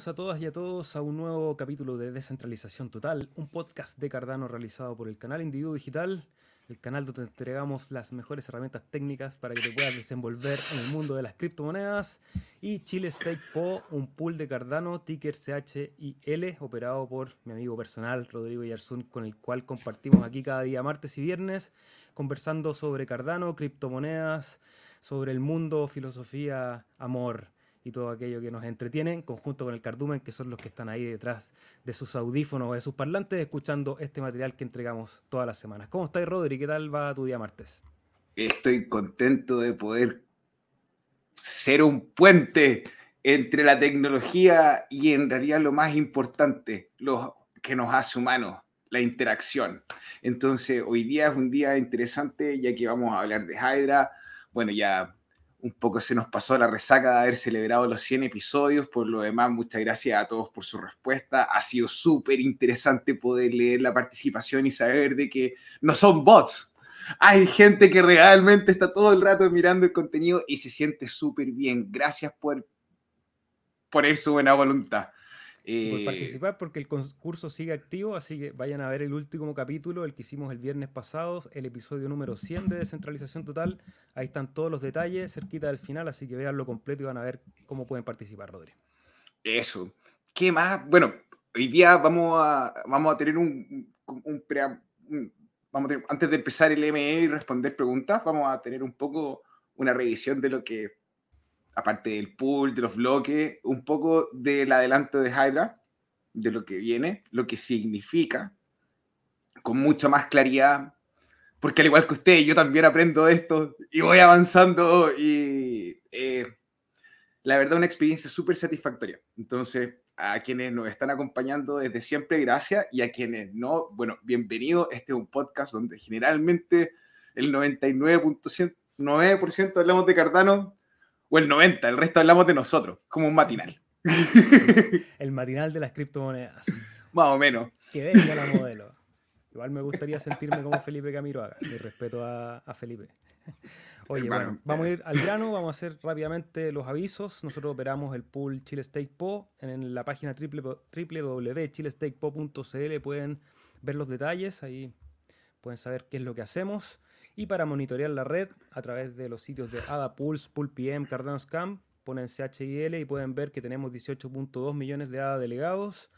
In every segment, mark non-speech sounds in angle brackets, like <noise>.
Bienvenidos a todas y a todos a un nuevo capítulo de Descentralización Total, un podcast de Cardano realizado por el canal Individuo Digital, el canal donde te entregamos las mejores herramientas técnicas para que te puedas desenvolver en el mundo de las criptomonedas, y Chile Stake Po, un pool de Cardano, ticker CHIL, operado por mi amigo personal Rodrigo Yarzún, con el cual compartimos aquí cada día martes y viernes, conversando sobre Cardano, criptomonedas, sobre el mundo, filosofía, amor y todo aquello que nos entretiene, en conjunto con el cardumen, que son los que están ahí detrás de sus audífonos o de sus parlantes, escuchando este material que entregamos todas las semanas. ¿Cómo estás, Rodri? ¿Qué tal va tu día martes? Estoy contento de poder ser un puente entre la tecnología y en realidad lo más importante, lo que nos hace humanos, la interacción. Entonces, hoy día es un día interesante ya que vamos a hablar de Hydra. Bueno, ya un poco se nos pasó la resaca de haber celebrado los 100 episodios. Por lo demás, muchas gracias a todos por su respuesta. Ha sido súper interesante poder leer la participación y saber de que no son bots. Hay gente que realmente está todo el rato mirando el contenido y se siente súper bien. Gracias por poner su buena voluntad por eh, participar porque el concurso sigue activo, así que vayan a ver el último capítulo, el que hicimos el viernes pasado, el episodio número 100 de Descentralización Total. Ahí están todos los detalles cerquita del final, así que veanlo completo y van a ver cómo pueden participar, Rodri. Eso. ¿Qué más? Bueno, hoy día vamos a, vamos a tener un, vamos antes de empezar el ME y responder preguntas, vamos a tener un poco una revisión de lo que aparte del pool, de los bloques, un poco del adelanto de Hydra, de lo que viene, lo que significa, con mucha más claridad, porque al igual que usted, yo también aprendo de esto y voy avanzando y eh, la verdad una experiencia súper satisfactoria. Entonces, a quienes nos están acompañando desde siempre, gracias, y a quienes no, bueno, bienvenido. Este es un podcast donde generalmente el 99.9% hablamos de Cardano, o el 90, el resto hablamos de nosotros, como un matinal. <laughs> El matinal de las criptomonedas. Más o menos. Que venga la modelo. Igual me gustaría sentirme como Felipe Camiroaga. Mi respeto a, Felipe. Oye, bueno, vamos a ir al grano, vamos a hacer rápidamente los avisos. Nosotros operamos el pool Chile Stake Po en la página www.chilestakepo.cl. Pueden ver los detalles, ahí pueden saber qué es lo que hacemos y para monitorear la red a través de los sitios de ADA Pulse, PM, Cardano Scam, ponen CHIL y pueden ver que tenemos 18.2 millones de ADA delegados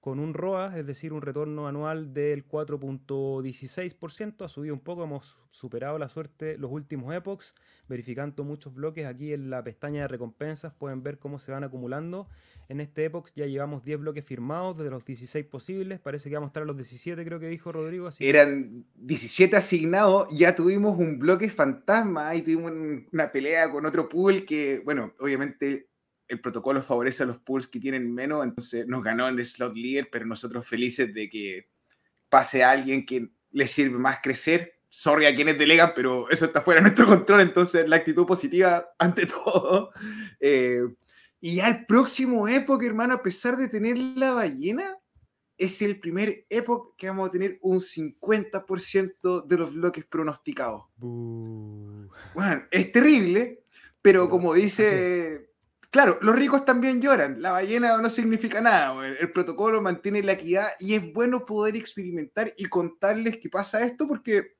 con un ROA, es decir, un retorno anual del 4.16%. Ha subido un poco, hemos superado la suerte los últimos epochs, verificando muchos bloques aquí en la pestaña de recompensas. Pueden ver cómo se van acumulando. En este epoch ya llevamos 10 bloques firmados de los 16 posibles. Parece que vamos a estar a los 17, creo que dijo Rodrigo. Eran 17 asignados. Ya tuvimos un bloque fantasma y tuvimos una pelea con otro pool que, bueno, obviamente el protocolo favorece a los pools que tienen menos, entonces nos ganó en el slot leader, pero nosotros felices de que pase a alguien que le sirve más crecer. Sorry a quienes delegan, pero eso está fuera de nuestro control, entonces la actitud positiva <laughs> ante todo. Eh, y ya el próximo Epoch, hermano, a pesar de tener la ballena, es el primer Epoch que vamos a tener un 50% de los bloques pronosticados. Bueno, es terrible, pero como dice Claro, los ricos también lloran. La ballena no significa nada. El protocolo mantiene la equidad y es bueno poder experimentar y contarles qué pasa esto porque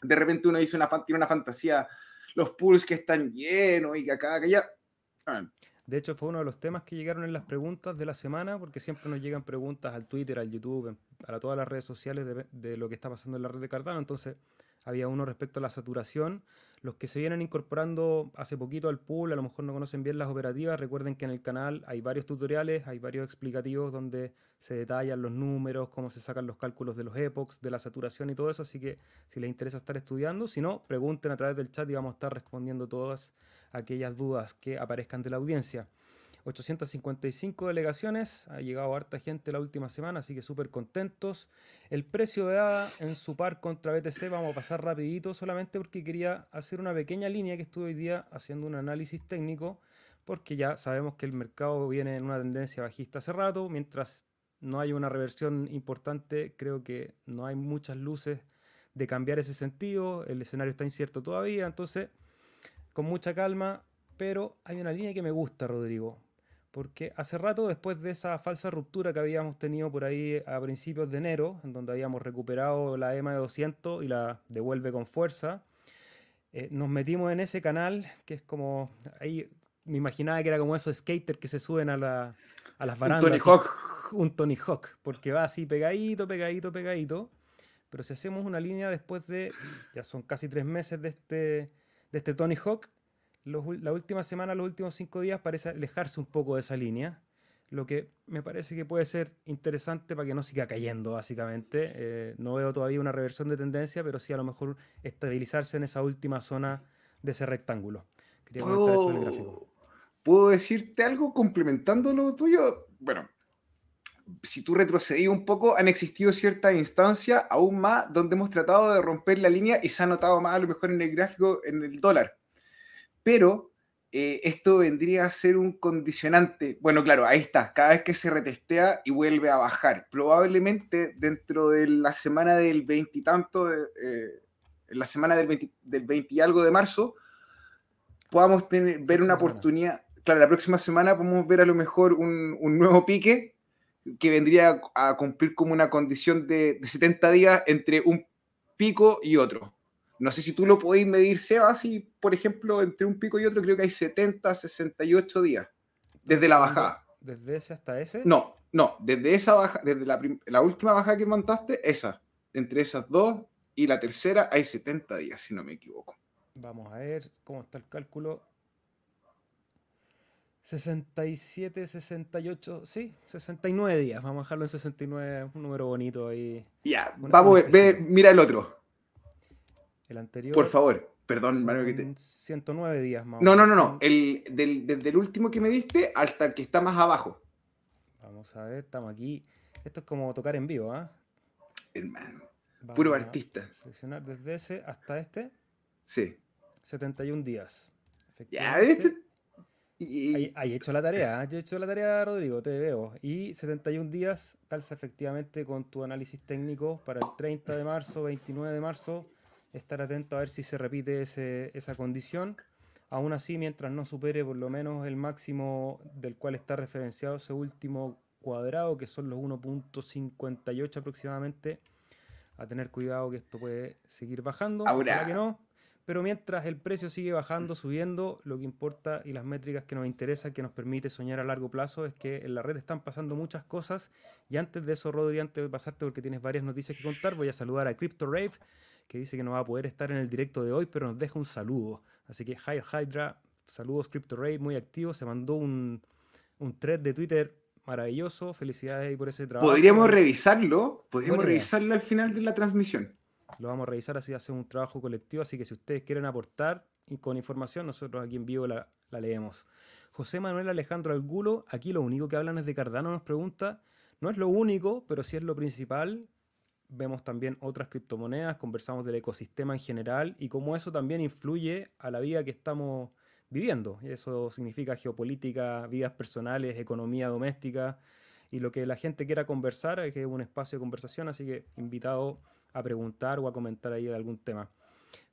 de repente uno dice una, tiene una fantasía, los pools que están llenos y que acá, que allá. Ah. De hecho, fue uno de los temas que llegaron en las preguntas de la semana, porque siempre nos llegan preguntas al Twitter, al YouTube, a todas las redes sociales de, de lo que está pasando en la red de Cardano. Entonces, había uno respecto a la saturación los que se vienen incorporando hace poquito al pool, a lo mejor no conocen bien las operativas, recuerden que en el canal hay varios tutoriales, hay varios explicativos donde se detallan los números, cómo se sacan los cálculos de los epochs, de la saturación y todo eso, así que si les interesa estar estudiando, si no, pregunten a través del chat y vamos a estar respondiendo todas aquellas dudas que aparezcan de la audiencia. 855 delegaciones, ha llegado harta gente la última semana, así que súper contentos. El precio de ADA en su par contra BTC, vamos a pasar rapidito solamente porque quería hacer una pequeña línea que estuve hoy día haciendo un análisis técnico, porque ya sabemos que el mercado viene en una tendencia bajista hace rato, mientras no hay una reversión importante, creo que no hay muchas luces de cambiar ese sentido, el escenario está incierto todavía, entonces con mucha calma, pero hay una línea que me gusta, Rodrigo porque hace rato, después de esa falsa ruptura que habíamos tenido por ahí a principios de enero, en donde habíamos recuperado la EMA de 200 y la devuelve con fuerza, eh, nos metimos en ese canal que es como. Ahí me imaginaba que era como esos skaters que se suben a, la, a las barandas. Un Tony Hawk. Un Tony Hawk, porque va así pegadito, pegadito, pegadito. Pero si hacemos una línea después de. Ya son casi tres meses de este, de este Tony Hawk la última semana, los últimos cinco días, parece alejarse un poco de esa línea, lo que me parece que puede ser interesante para que no siga cayendo, básicamente. Eh, no veo todavía una reversión de tendencia, pero sí a lo mejor estabilizarse en esa última zona de ese rectángulo. Quería comentar eso en el gráfico. ¿Puedo decirte algo complementando lo tuyo? Bueno, si tú retrocedís un poco, han existido ciertas instancias aún más donde hemos tratado de romper la línea y se ha notado más a lo mejor en el gráfico en el dólar pero eh, esto vendría a ser un condicionante. Bueno, claro, ahí está, cada vez que se retestea y vuelve a bajar. Probablemente dentro de la semana del veintitanto, eh, la semana del 20, del y algo de marzo, podamos tener, ver una oportunidad. Claro, la próxima semana podemos ver a lo mejor un, nuevo pique que vendría a cumplir como una condición de, de 70 días entre un pico y otro. No sé si tú lo podéis medir, Seba, si, por ejemplo, entre un pico y otro creo que hay 70, 68 días desde la bajada. ¿Desde ese hasta ese? No, no, desde esa baja, desde la, última bajada que montaste, esa. Entre esas dos y la tercera hay 70 días, si no me equivoco. Vamos a ver cómo está el cálculo. 67, 68, sí, 69 días. Vamos a dejarlo en 69, un número bonito ahí. Ya, vamos a ver, mira el otro. El anterior. Por favor, perdón, Mario, que te... 109 días más. No, no, no, no. El, desde el último que me diste hasta el que está más abajo. Vamos a ver, estamos aquí. Esto es como tocar en vivo, ¿ah? Hermano. Puro artista. Seleccionar desde ese hasta este. Sí. 71 días. Ya, este... Y... Hay, hecho la tarea, ¿ah? yo he hecho la tarea, Rodrigo, te veo. Y 71 días calza efectivamente con tu análisis técnico para el 30 de marzo, 29 de marzo estar atento a ver si se repite esa condición. Aún así, mientras no supere por lo menos el máximo del cual está referenciado ese último cuadrado, que son los 1.58 aproximadamente, a tener cuidado que esto puede seguir bajando. Ahora que no. Pero mientras el precio sigue bajando, subiendo, lo que importa y las métricas que nos interesan, que nos permite soñar a largo plazo, es que en la red están pasando muchas cosas. Y antes de eso, Rodri, antes de pasarte porque tienes varias noticias que contar, voy a saludar a Crypto Rave, que dice que no va a poder estar en el directo de hoy, pero nos deja un saludo. Así que Hi Hydra, saludos Crypto Ray, muy activo, se mandó un, un thread de Twitter maravilloso, felicidades por ese trabajo. Podríamos revisarlo, podríamos revisarlo al final de la transmisión. Lo vamos a revisar, así hace un trabajo colectivo, así que si ustedes quieren aportar y con información, nosotros aquí en vivo la, la leemos. José Manuel Alejandro Algulo, aquí lo único que hablan es de Cardano, nos pregunta, no es lo único, pero sí es lo principal, vemos también otras criptomonedas, conversamos del ecosistema en general y cómo eso también influye a la vida que estamos viviendo. Eso significa geopolítica, vidas personales, economía doméstica y lo que la gente quiera conversar, es que es un espacio de conversación, así que invitado a preguntar o a comentar ahí de algún tema.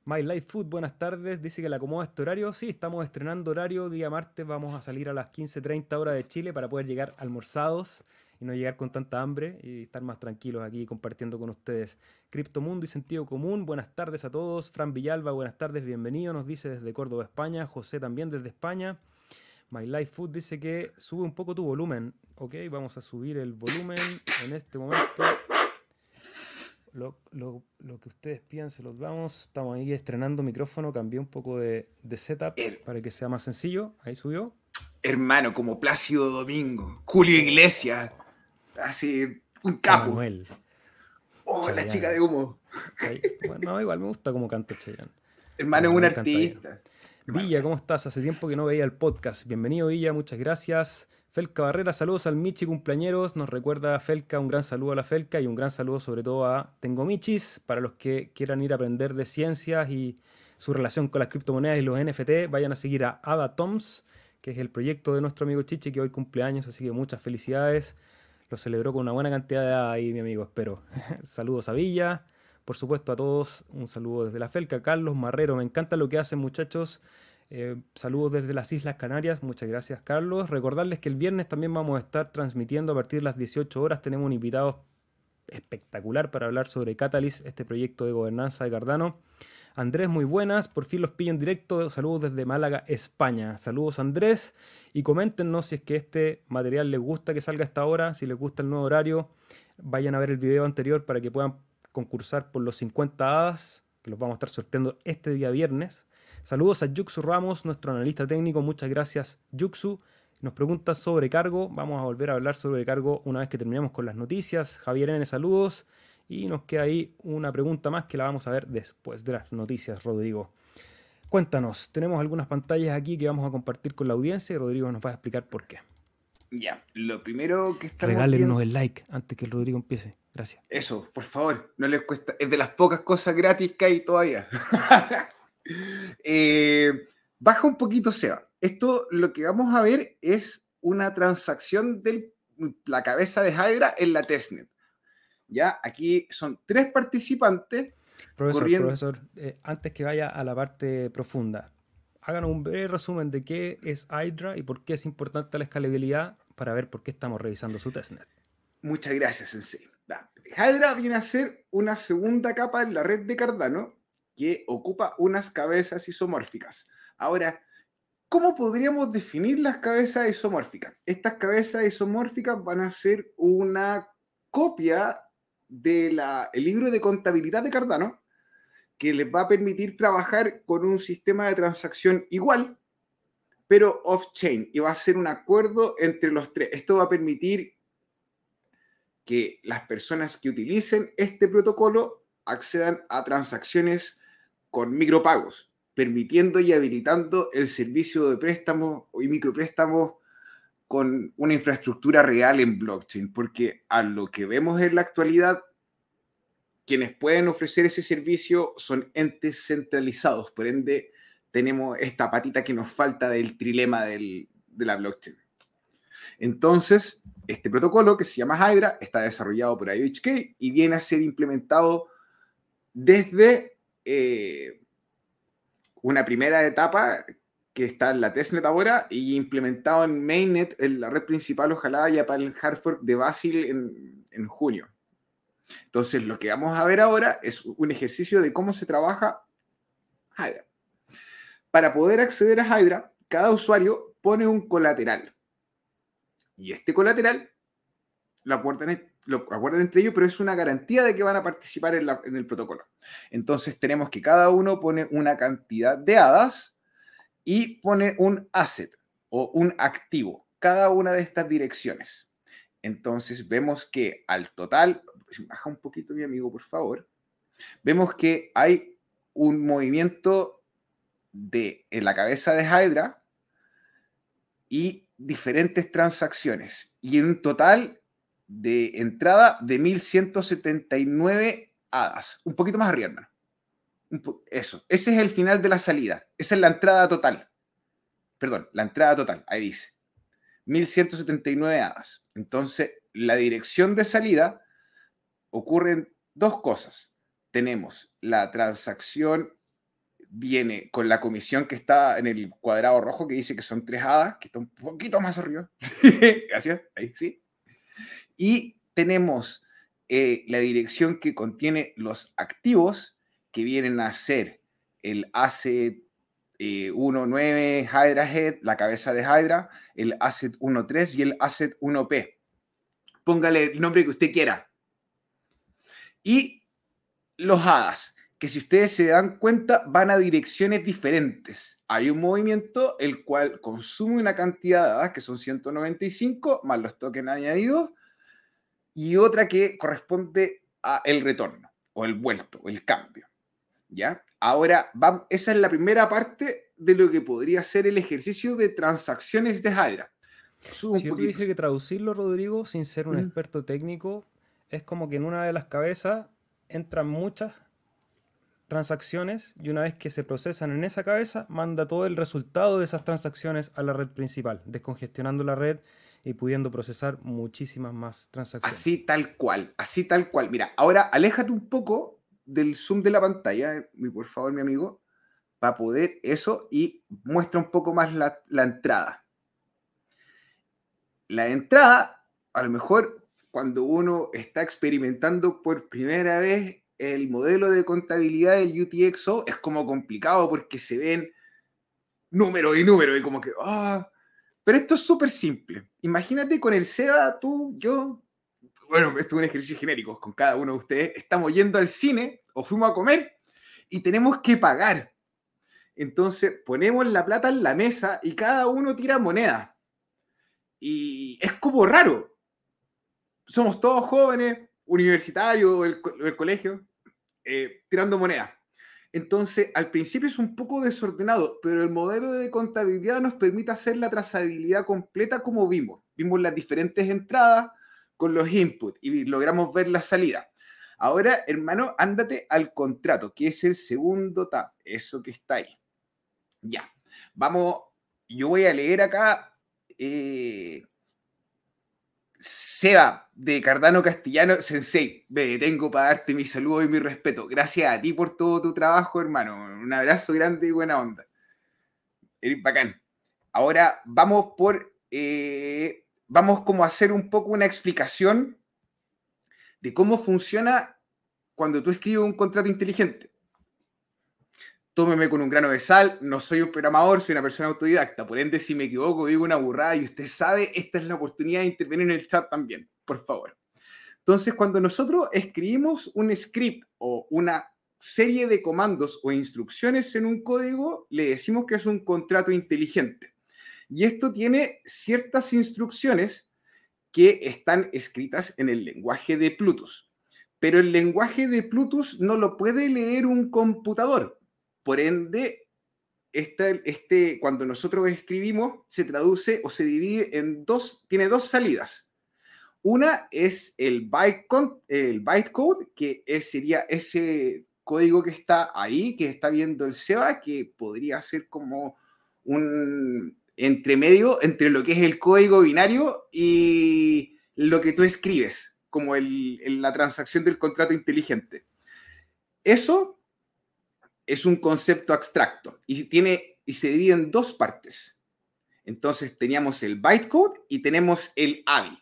My Life Food, buenas tardes. Dice que le acomoda este horario. Sí, estamos estrenando horario. Día martes vamos a salir a las 15.30 horas de Chile para poder llegar almorzados y no llegar con tanta hambre y estar más tranquilos aquí compartiendo con ustedes. Criptomundo y Sentido Común, buenas tardes a todos. Fran Villalba, buenas tardes, bienvenido, nos dice desde Córdoba, España. José también desde España. My Life Food dice que sube un poco tu volumen. Ok, vamos a subir el volumen en este momento. Lo, que ustedes piensen, se los damos. Estamos ahí estrenando micrófono, cambié un poco de, de setup para que sea más sencillo. Ahí subió. Hermano, como Plácido Domingo, Julio Iglesias, así, un capo. Manuel. Oh, la chica de humo. Bueno, igual me gusta como canta Cheyenne. Hermano, es un artista. Villa, ¿cómo estás? Hace tiempo que no veía el podcast. Bienvenido, Villa, muchas gracias. Felca Barrera, saludos al Michi cumpleañeros. Nos recuerda Felca, un gran saludo a la Felca y un gran saludo sobre todo a Tengo Michis. Para los que quieran ir a aprender de ciencias y su relación con las criptomonedas y los NFT, vayan a seguir a Ada Toms, que es el proyecto de nuestro amigo Chichi, que hoy cumpleaños, así que muchas felicidades. Lo celebró con una buena cantidad de ahí, mi amigo, espero. <laughs> Saludos a Villa. Por supuesto, a todos, un saludo desde la Felca. Carlos Marrero, me encanta lo que hacen, muchachos. Eh, saludos desde las Islas Canarias, muchas gracias Carlos. Recordarles que el viernes también vamos a estar transmitiendo a partir de las 18 horas. Tenemos un invitado espectacular para hablar sobre Catalyst, este proyecto de gobernanza de Cardano. Andrés, muy buenas, por fin los pillo en directo. Saludos desde Málaga, España. Saludos Andrés y coméntenos si es que este material les gusta que salga a esta hora, si les gusta el nuevo horario. Vayan a ver el video anterior para que puedan concursar por los 50 hadas, que los vamos a estar sorteando este día viernes. Saludos a Yuxu Ramos, nuestro analista técnico. Muchas gracias, Yuxu. Nos pregunta sobre cargo. Vamos a volver a hablar sobre cargo una vez que terminemos con las noticias. Javier N, saludos. Y nos queda ahí una pregunta más que la vamos a ver después de las noticias, Rodrigo. Cuéntanos, tenemos algunas pantallas aquí que vamos a compartir con la audiencia y Rodrigo nos va a explicar por qué. Ya, lo primero que estamos Regálenos el like antes que el Rodrigo empiece. Gracias. Eso, por favor, no les cuesta. Es de las pocas cosas gratis que hay todavía. <laughs> Eh, baja un poquito, Seba. Esto lo que vamos a ver es una transacción de la cabeza de Hydra en la testnet. Ya, aquí son tres participantes. Profesor, profesor eh, antes que vaya a la parte profunda, háganos un breve resumen de qué es Hydra y por qué es importante la escalabilidad para ver por qué estamos revisando su testnet. Muchas gracias, Sensei. Hydra viene a ser una segunda capa en la red de Cardano que ocupa unas cabezas isomórficas. Ahora, ¿cómo podríamos definir las cabezas isomórficas? Estas cabezas isomórficas van a ser una copia del libro de contabilidad de Cardano, que les va a permitir trabajar con un sistema de transacción igual, pero off-chain, y va a ser un acuerdo entre los tres. Esto va a permitir que las personas que utilicen este protocolo accedan a transacciones con micropagos, permitiendo y habilitando el servicio de préstamos y micropréstamos con una infraestructura real en blockchain, porque a lo que vemos en la actualidad, quienes pueden ofrecer ese servicio son entes centralizados, por ende tenemos esta patita que nos falta del trilema de la blockchain. Entonces, este protocolo que se llama Hydra está desarrollado por IOHK y viene a ser implementado desde eh, una primera etapa que está en la testnet ahora y implementado en mainnet, en la red principal, ojalá ya para el hard de Basil en, en junio. Entonces, lo que vamos a ver ahora es un ejercicio de cómo se trabaja Hydra. Para poder acceder a Hydra, cada usuario pone un colateral. Y este colateral lo acuerdan entre ellos, pero es una garantía de que van a participar en, en, el protocolo. Entonces tenemos que cada uno pone una cantidad de hadas y pone un asset o un activo, cada una de estas direcciones. Entonces vemos que al total, baja un poquito mi amigo, por favor, vemos que hay un movimiento de, en la cabeza de Hydra y diferentes transacciones. Y en un total de entrada de 1179 hadas. Un poquito más arriba, Eso. Ese es el final de la salida. Esa es la entrada total. Perdón, la entrada total. Ahí dice. 1179 hadas. Entonces, la dirección de salida ocurren dos cosas. Tenemos la transacción viene con la comisión que está en el cuadrado rojo que dice que son tres hadas, que está un poquito más arriba. <laughs> Gracias. Ahí sí. Y tenemos eh, la dirección que contiene los activos que vienen a ser el asset 1.9 eh, Hydra Head, la cabeza de Hydra, el asset 1.3 y el asset 1P. Póngale el nombre que usted quiera. Y los hadas, que si ustedes se dan cuenta van a direcciones diferentes. Hay un movimiento el cual consume una cantidad de hadas que son 195 más los tokens añadidos y otra que corresponde a el retorno o el vuelto o el cambio. ¿Ya? Ahora, esa es la primera parte de lo que podría ser el ejercicio de transacciones de Hydra. Si yo tuviese que traducirlo, Rodrigo, sin ser un experto técnico, es como que en una de las cabezas entran muchas transacciones y una vez que se procesan en esa cabeza, manda todo el resultado de esas transacciones a la red principal, descongestionando la red y pudiendo procesar muchísimas más transacciones. Así tal cual, así tal cual. Mira, ahora aléjate un poco del zoom de la pantalla, por favor, mi amigo. para poder eso y muestra un poco más la, entrada. La entrada, a lo mejor cuando uno está experimentando por primera vez el modelo de contabilidad del UTXO, es como complicado porque se ven números y números y como que, ah, pero esto es súper simple. Imagínate con el SEBA, tú, yo, bueno, esto es un ejercicio genérico con cada uno de ustedes, estamos yendo al cine o fuimos a comer y tenemos que pagar. Entonces ponemos la plata en la mesa y cada uno tira moneda. Y es como raro. Somos todos jóvenes, universitarios, el, el colegio, eh, tirando moneda. Entonces, al principio es un poco desordenado, pero el modelo de contabilidad nos permite hacer la trazabilidad completa como vimos. Vimos las diferentes entradas con los inputs y logramos ver la salida. Ahora, hermano, ándate al contrato, que es el segundo tab, eso que está ahí. Ya, vamos, yo voy a leer acá. Eh, Seba, de Cardano Castellano, Sensei, me detengo para darte mi saludo y mi respeto. Gracias a ti por todo tu trabajo, hermano. Un abrazo grande y buena onda. Eres bacán. Ahora vamos por. Eh, vamos como a hacer un poco una explicación de cómo funciona cuando tú escribes un contrato inteligente. Tómeme con un grano de sal, no soy un programador, soy una persona autodidacta. Por ende, si me equivoco, digo una burrada y usted sabe, esta es la oportunidad de intervenir en el chat también, por favor. Entonces, cuando nosotros escribimos un script o una serie de comandos o instrucciones en un código, le decimos que es un contrato inteligente. Y esto tiene ciertas instrucciones que están escritas en el lenguaje de Plutus. Pero el lenguaje de Plutus no lo puede leer un computador. Por ende, este, cuando nosotros escribimos, se traduce o se divide en dos, tiene dos salidas. Una es el bytecode, que sería ese código que está ahí, que está viendo el SEBA, que podría ser como un entremedio entre lo que es el código binario y lo que tú escribes como la transacción del contrato inteligente. Eso es un concepto abstracto y, tiene, y se divide en dos partes. Entonces teníamos el bytecode y tenemos el AVI.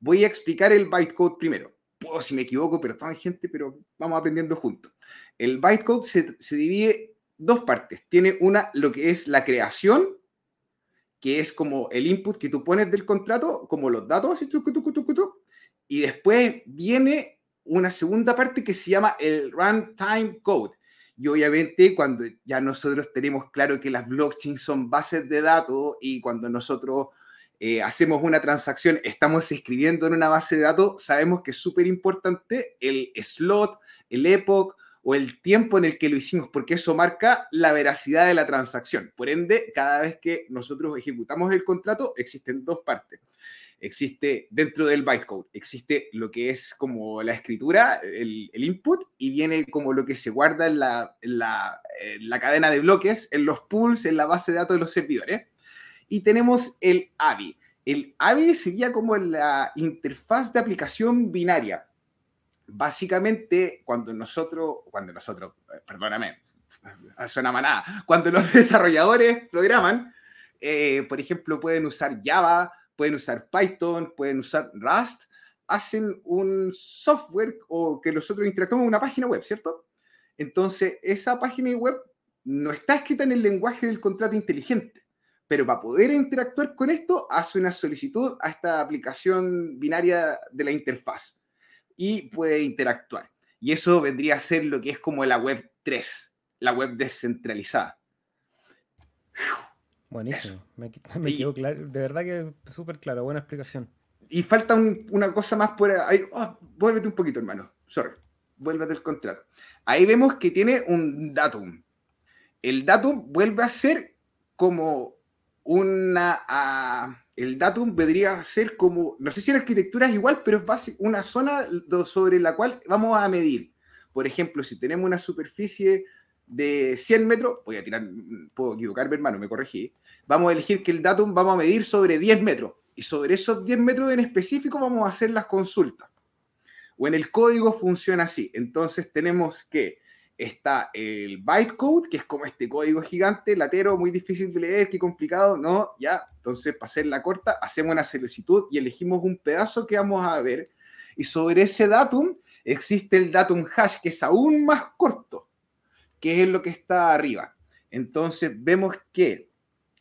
Voy a explicar el bytecode primero. Puedo si me equivoco, hay gente, pero vamos aprendiendo juntos. El bytecode se, se divide dos partes. Tiene una, lo que es la creación, que es como el input que tú pones del contrato, como los datos, y después viene una segunda parte que se llama el runtime code. Y obviamente cuando ya nosotros tenemos claro que las blockchains son bases de datos y cuando nosotros eh, hacemos una transacción, estamos escribiendo en una base de datos, sabemos que es súper importante el slot, el epoch o el tiempo en el que lo hicimos, porque eso marca la veracidad de la transacción. Por ende, cada vez que nosotros ejecutamos el contrato, existen dos partes existe dentro del bytecode, existe lo que es como la escritura, el, input, y viene como lo que se guarda en la, cadena de bloques, en los pools, en la base de datos de los servidores. Y tenemos el AVI. El AVI sería como la interfaz de aplicación binaria. Básicamente, cuando nosotros, cuando nosotros, perdóname, <laughs> suena manada, cuando los <laughs> desarrolladores programan, eh, por ejemplo, pueden usar Java, pueden usar Python, pueden usar Rust, hacen un software o que nosotros interactuamos en una página web, ¿cierto? Entonces, esa página web no está escrita en el lenguaje del contrato inteligente, pero para poder interactuar con esto, hace una solicitud a esta aplicación binaria de la interfaz y puede interactuar. Y eso vendría a ser lo que es como la web 3, la web descentralizada. Buenísimo, me, <laughs> quedó claro, de verdad que súper claro, buena explicación. Y falta una cosa más por ahí. Oh, vuélvete un poquito, hermano. Sorry. Vuélvete el contrato. Ahí vemos que tiene un datum. El datum vuelve a ser como una. Ah, el datum vendría a ser como. No sé si la arquitectura es igual, pero es una zona sobre la cual vamos a medir. Por ejemplo, si tenemos una superficie de 100 metros, voy a tirar, puedo equivocarme, hermano, me corregí. Vamos a elegir que el datum vamos a medir sobre 10 metros. Y sobre esos 10 metros en específico vamos a hacer las consultas. O en el código funciona así. Entonces tenemos que está el bytecode, que es como este código gigante, latero, muy difícil de leer, qué complicado, no, ya, entonces para hacer la corta, hacemos una solicitud y elegimos un pedazo que vamos a ver, y sobre ese datum existe el datum hash, que es aún más corto, que es lo que está arriba. Entonces vemos que,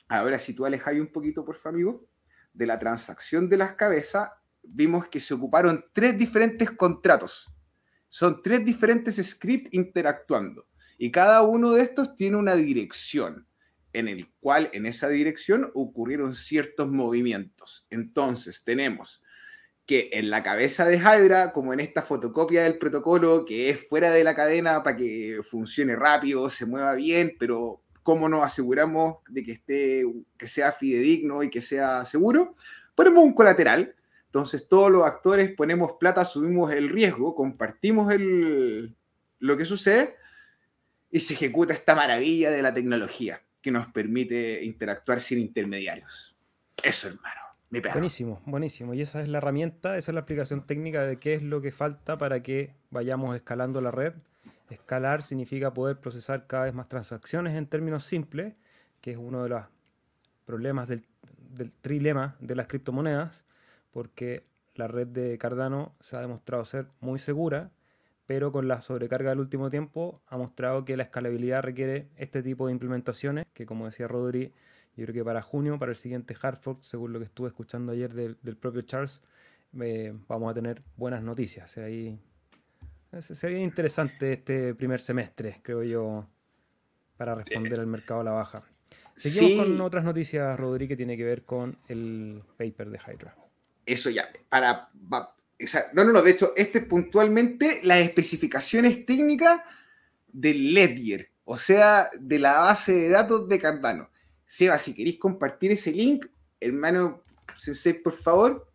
ahora si tú alejas un poquito, por favor, amigo, de la transacción de las cabezas, vimos que se ocuparon tres diferentes contratos. Son tres diferentes scripts interactuando. Y cada uno de estos tiene una dirección, en el cual en esa dirección ocurrieron ciertos movimientos. Entonces tenemos que en la cabeza de Hydra, como en esta fotocopia del protocolo, que es fuera de la cadena para que funcione rápido, se mueva bien, pero ¿cómo nos aseguramos de que, esté, que sea fidedigno y que sea seguro? Ponemos un colateral entonces todos los actores ponemos plata, subimos el riesgo, compartimos el, lo que sucede y se ejecuta esta maravilla de la tecnología que nos permite interactuar sin intermediarios. Eso, hermano. Mi buenísimo, buenísimo. Y esa es la herramienta, esa es la aplicación técnica de qué es lo que falta para que vayamos escalando la red. Escalar significa poder procesar cada vez más transacciones en términos simples, que es uno de los problemas del trilema de las criptomonedas porque la red de Cardano se ha demostrado ser muy segura, pero con la sobrecarga del último tiempo ha mostrado que la escalabilidad requiere este tipo de implementaciones, que como decía Rodri, yo creo que para junio, para el siguiente Hartford, según lo que estuve escuchando ayer del, propio Charles, eh, vamos a tener buenas noticias. Ahí, se, ve interesante este primer semestre, creo yo, para responder al mercado a la baja. Seguimos con otras noticias, Rodri, que tiene que ver con el paper de Hydra eso ya, para... no, no, no, de hecho, este es puntualmente las especificaciones técnicas del Ledger, o sea, de la base de datos de Cardano. Seba, si queréis compartir ese link, hermano Sensei, por favor,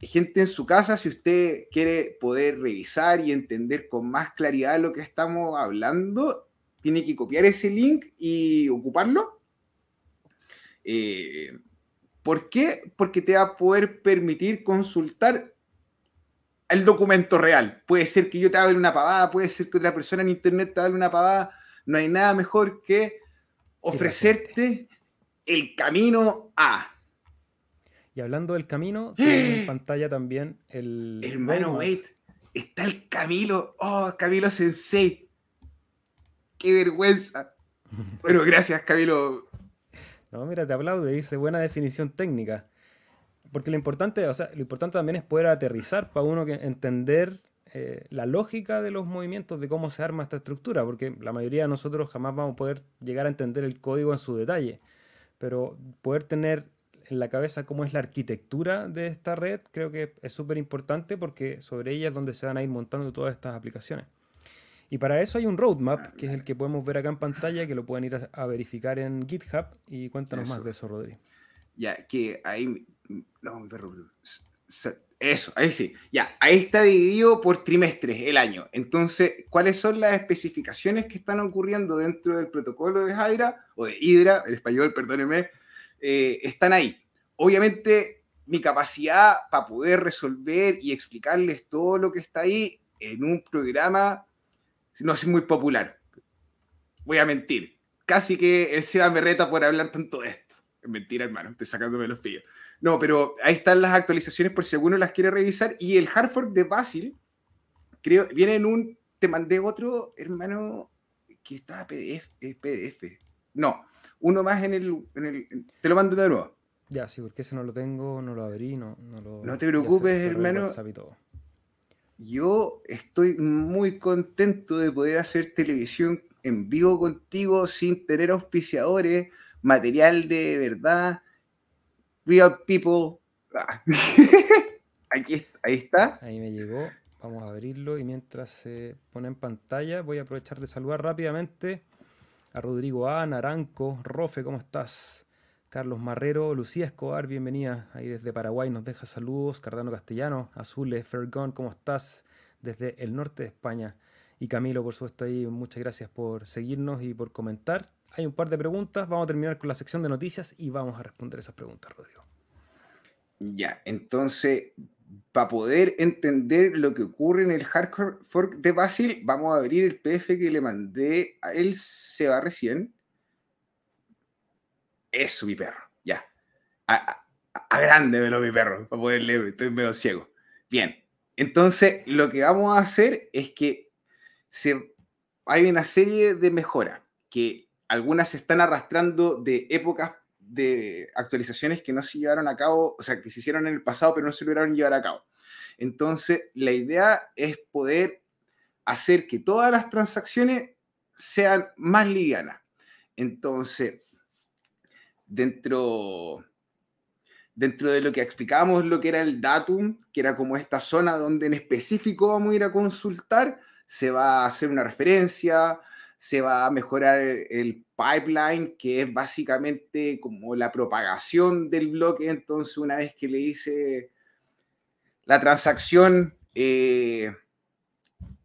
gente en su casa, si usted quiere poder revisar y entender con más claridad lo que estamos hablando, tiene que copiar ese link y ocuparlo. Eh, ¿Por qué? Porque te va a poder permitir consultar el documento real. Puede ser que yo te hable una pavada, puede ser que otra persona en internet te hable una pavada. No hay nada mejor que ofrecerte el camino a. Y hablando del camino, en pantalla también el. Hermano, wait, está el Camilo. Oh, Camilo Sensei. Qué vergüenza. <laughs> Bueno, gracias, Camilo. No, mira, te aplaude, dice buena definición técnica. Porque lo importante, o sea, lo importante también es poder aterrizar para uno que entender eh, la lógica de los movimientos, de cómo se arma esta estructura, porque la mayoría de nosotros jamás vamos a poder llegar a entender el código en su detalle. Pero poder tener en la cabeza cómo es la arquitectura de esta red, creo que es súper importante porque sobre ella es donde se van a ir montando todas estas aplicaciones. Y para eso hay un roadmap, que es el que podemos ver acá en pantalla, que lo pueden ir a, verificar en GitHub. Y cuéntanos más de eso, Rodri. Ya, que ahí. No, mi perro. Eso, ahí sí. Ya, ahí está dividido por trimestres el año. Entonces, ¿cuáles son las especificaciones que están ocurriendo dentro del protocolo de Hydra, o de Hydra, en español, perdóneme, eh, están ahí. Obviamente, mi capacidad para poder resolver y explicarles todo lo que está ahí en un programa no es muy popular. Voy a mentir. Casi que el Seba me reta por hablar tanto de esto. Es mentira, hermano, estoy sacándome los pillos. No, pero ahí están las actualizaciones por si alguno las quiere revisar. Y el Hartford de Basil, creo, viene en un. Te mandé otro, hermano, que está PDF. PDF. No, uno más en el, Te lo mando de nuevo. Ya, sí, porque ese no lo tengo, no lo abrí, no, no lo. No te preocupes, hermano yo estoy muy contento de poder hacer televisión en vivo contigo sin tener auspiciadores, material de verdad, real people. <laughs> Aquí, ahí está. Ahí me llegó. Vamos a abrirlo y mientras se pone en pantalla voy a aprovechar de saludar rápidamente a Rodrigo A, Naranco, Rofe, ¿cómo estás? Carlos Marrero, Lucía Escobar, bienvenida ahí desde Paraguay, nos deja saludos. Cardano Castellano, Azules, Fergón, ¿cómo estás? Desde el norte de España. Y Camilo, por supuesto, ahí muchas gracias por seguirnos y por comentar. Hay un par de preguntas, vamos a terminar con la sección de noticias y vamos a responder esas preguntas, Rodrigo. Ya, entonces para poder entender lo que ocurre en el hardcore fork de Basil, vamos a abrir el PDF que le mandé a él, se va recién. Eso, mi perro, ya. A, grande velo mi perro, para poder leer, estoy medio ciego. Bien, entonces lo que vamos a hacer es que hay una serie de mejoras que algunas se están arrastrando de épocas de actualizaciones que no se llevaron a cabo, o sea, que se hicieron en el pasado, pero no se lograron llevar a cabo. Entonces, la idea es poder hacer que todas las transacciones sean más livianas. Entonces, dentro, dentro de lo que explicábamos, lo que era el datum, que era como esta zona donde en específico vamos a ir a consultar, se va a hacer una referencia, se va a mejorar el pipeline, que es básicamente como la propagación del bloque. Entonces, una vez que le hice la transacción, eh,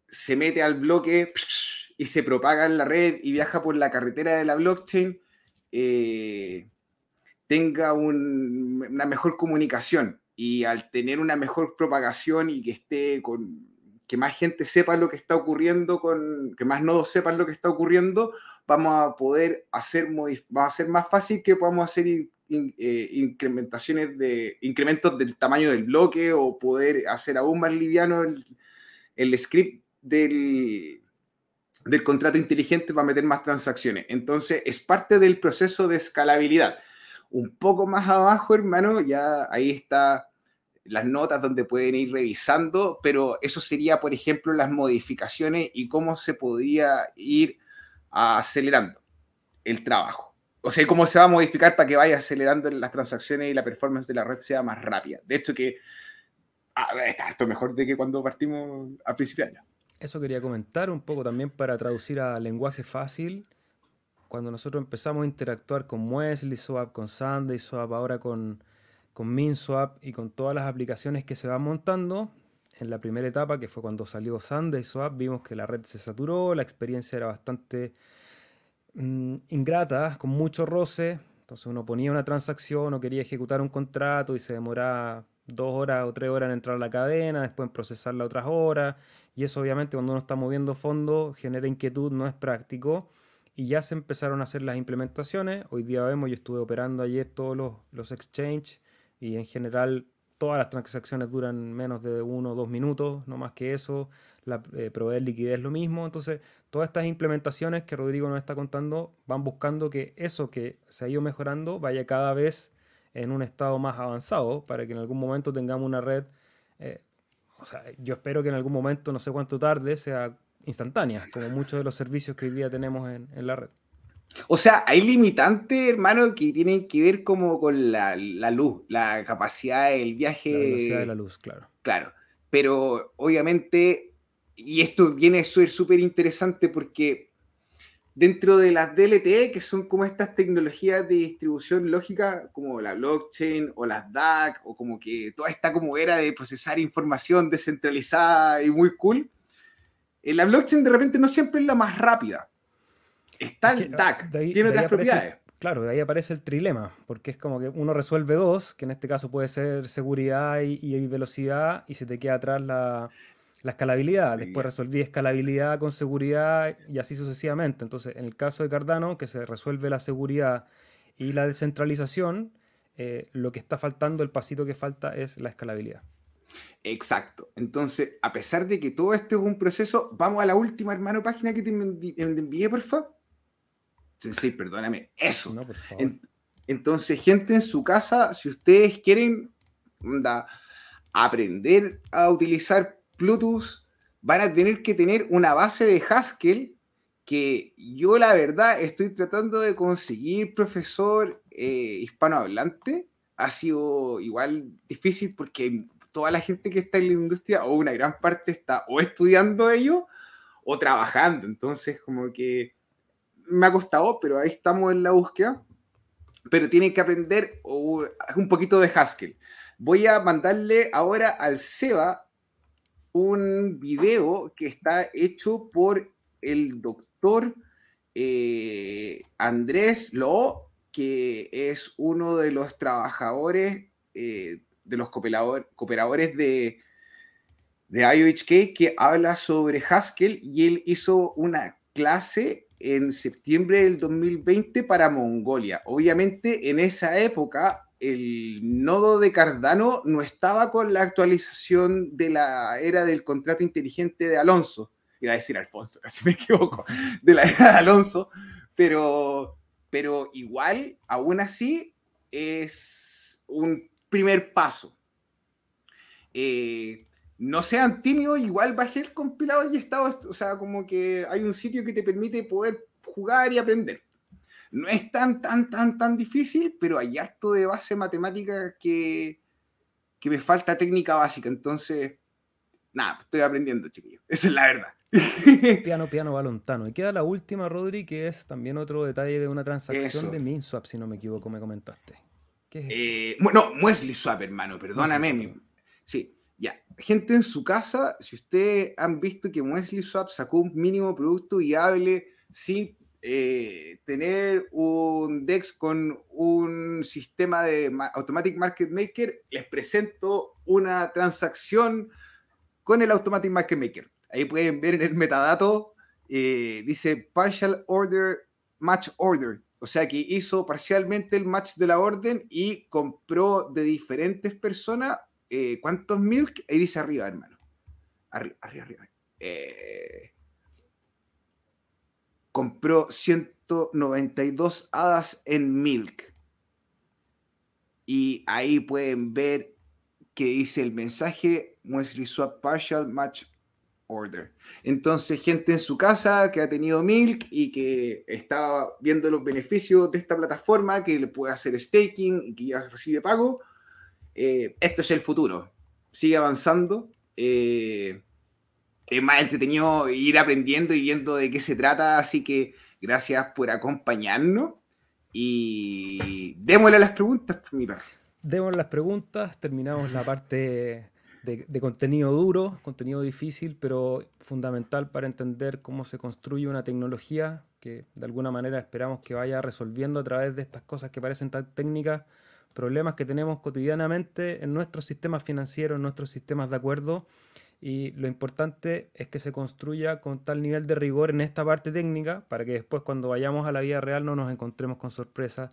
se mete al bloque y se propaga en la red y viaja por la carretera de la blockchain, eh, tenga una mejor comunicación. Y al tener una mejor propagación y que esté con que más gente sepa lo que está ocurriendo, con que más nodos sepan lo que está ocurriendo, vamos a poder hacer, va a ser más fácil que podamos hacer eh, incrementaciones de incrementos del tamaño del bloque o poder hacer aún más liviano el, script del, del contrato inteligente para meter más transacciones. Entonces, es parte del proceso de escalabilidad. Un poco más abajo, hermano, ya ahí está las notas donde pueden ir revisando, pero eso sería, por ejemplo, las modificaciones y cómo se podría ir acelerando el trabajo. O sea, cómo se va a modificar para que vaya acelerando las transacciones y la performance de la red sea más rápida. De hecho, que esto mejor de que cuando partimos a principio de año. Eso quería comentar un poco también para traducir a lenguaje fácil. Cuando nosotros empezamos a interactuar con Muesli Swap, con Sunday Swap, ahora con, con MinSwap y con todas las aplicaciones que se van montando. En la primera etapa, que fue cuando salió SundaySwap, vimos que la red se saturó, la experiencia era bastante mm, ingrata, con mucho roce. Entonces uno ponía una transacción o quería ejecutar un contrato y se demoraba dos horas o tres horas en entrar a la cadena, después en procesarla otras horas. Y eso obviamente cuando uno está moviendo fondos genera inquietud, no es práctico. Y ya se empezaron a hacer las implementaciones. Hoy día vemos, yo estuve operando ayer todos los, los exchanges y en general todas las transacciones duran menos de uno o dos minutos, no más que eso. La, eh, proveer liquidez lo mismo. Entonces, todas estas implementaciones que Rodrigo nos está contando van buscando que eso que se ha ido mejorando vaya cada vez en un estado más avanzado para que en algún momento tengamos una red. Eh, o sea, yo espero que en algún momento, no sé cuánto tarde, sea instantánea, como muchos de los servicios que hoy día tenemos en la red. O sea, hay limitantes, hermano, que tienen que ver como con la, luz, la capacidad del viaje. La velocidad de la luz, claro. Claro. Pero obviamente, y esto viene a ser súper interesante porque dentro de las DLT, que son como estas tecnologías de distribución lógica, como la blockchain o las DAC, o como que toda esta como era de procesar información descentralizada y muy cool, la blockchain de repente no siempre es la más rápida. Está el DAC, tiene otras propiedades. Claro, de ahí aparece el trilema, porque es como que uno resuelve dos, que en este caso puede ser seguridad y, velocidad, y se te queda atrás la, escalabilidad. Después resolví escalabilidad con seguridad y así sucesivamente. Entonces, en el caso de Cardano, que se resuelve la seguridad y la descentralización, eh, lo que está faltando, el pasito que falta es la escalabilidad. Exacto. Entonces, a pesar de que todo esto es un proceso, vamos a la última, hermano, página que te envié, por favor. Sí, perdóname. Eso. entonces, gente en su casa, si ustedes quieren aprender a utilizar Bluetooth, van a tener que tener una base de Haskell que yo la verdad estoy tratando de conseguir profesor eh, hispanohablante. Ha sido igual difícil porque toda la gente que está en la industria o una gran parte está o estudiando ello o trabajando. Entonces, como que me ha costado, pero ahí estamos en la búsqueda. Pero tienen que aprender un poquito de Haskell. Voy a mandarle ahora al Seba un video que está hecho por el doctor eh, Andrés Lo, que es uno de los trabajadores, eh, de los cooperadores de, de IOHK que habla sobre Haskell y él hizo una clase en septiembre del 2020 para Mongolia. Obviamente en esa época el nodo de Cardano no estaba con la actualización de la era del contrato inteligente de Alonso. Iba a decir Alfonso, <laughs> casi me equivoco, de la era de Alonso, pero, pero igual, aún así, es un primer paso. Eh, no sean tímidos, igual bajé el compilador y estaba, o sea, como que hay un sitio que te permite poder jugar y aprender. No es tan, tan, tan, tan difícil, pero hay harto de base matemática que, que me falta técnica básica. Entonces, nada, estoy aprendiendo, chiquillos. <laughs> Esa es la verdad. <laughs> piano, piano, balontano. Y queda la última, Rodri, que es también otro detalle de una transacción de MinSwap, si no me equivoco, me comentaste. ¿Qué es eh, bueno, Muesli Swap, hermano, perdóname. Sí, ya. Gente en su casa, si ustedes han visto que Muesli Swap sacó un mínimo producto viable sin eh, tener un DEX con un sistema de Automatic Market Maker, les presento una transacción con el Automatic Market Maker. Ahí pueden ver en el metadato, eh, dice Partial Order Match Order. O sea que hizo parcialmente el match de la orden y compró de diferentes personas. Eh, ¿Cuántos milk? Ahí dice arriba, hermano. Arriba, arriba. Eh, compró 192 hadas en milk. Y ahí pueden ver que dice el mensaje Muesli Swap Partial Match Order. Entonces, gente en su casa que ha tenido Milk y que está viendo los beneficios de esta plataforma, que le puede hacer staking y que ya recibe pago, eh, esto es el futuro. Sigue avanzando. Eh, es más entretenido ir aprendiendo y viendo de qué se trata, así que gracias por acompañarnos y démosle las preguntas, mi Démosle las preguntas, terminamos la parte de, contenido duro, contenido difícil, pero fundamental para entender cómo se construye una tecnología que de alguna manera esperamos que vaya resolviendo a través de estas cosas que parecen tan técnicas, problemas que tenemos cotidianamente en nuestros sistemas financieros, en nuestros sistemas de acuerdo. Y lo importante es que se construya con tal nivel de rigor en esta parte técnica para que después cuando vayamos a la vida real no nos encontremos con sorpresas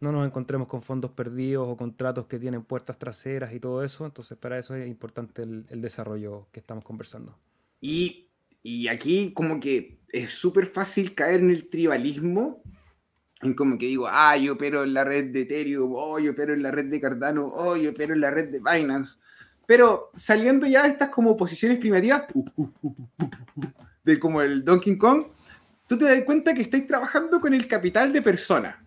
no nos encontremos con fondos perdidos o contratos que tienen puertas traseras y todo eso. Entonces, para eso es importante el, desarrollo que estamos conversando. Y, aquí como que es súper fácil caer en el tribalismo, en como que digo, ah, yo opero en la red de Ethereum, oh, yo opero en la red de Cardano, oh, yo opero en la red de Binance. Pero saliendo ya de estas como posiciones primativas, de como el Donkey Kong, tú te das cuenta que estáis trabajando con el capital de personas.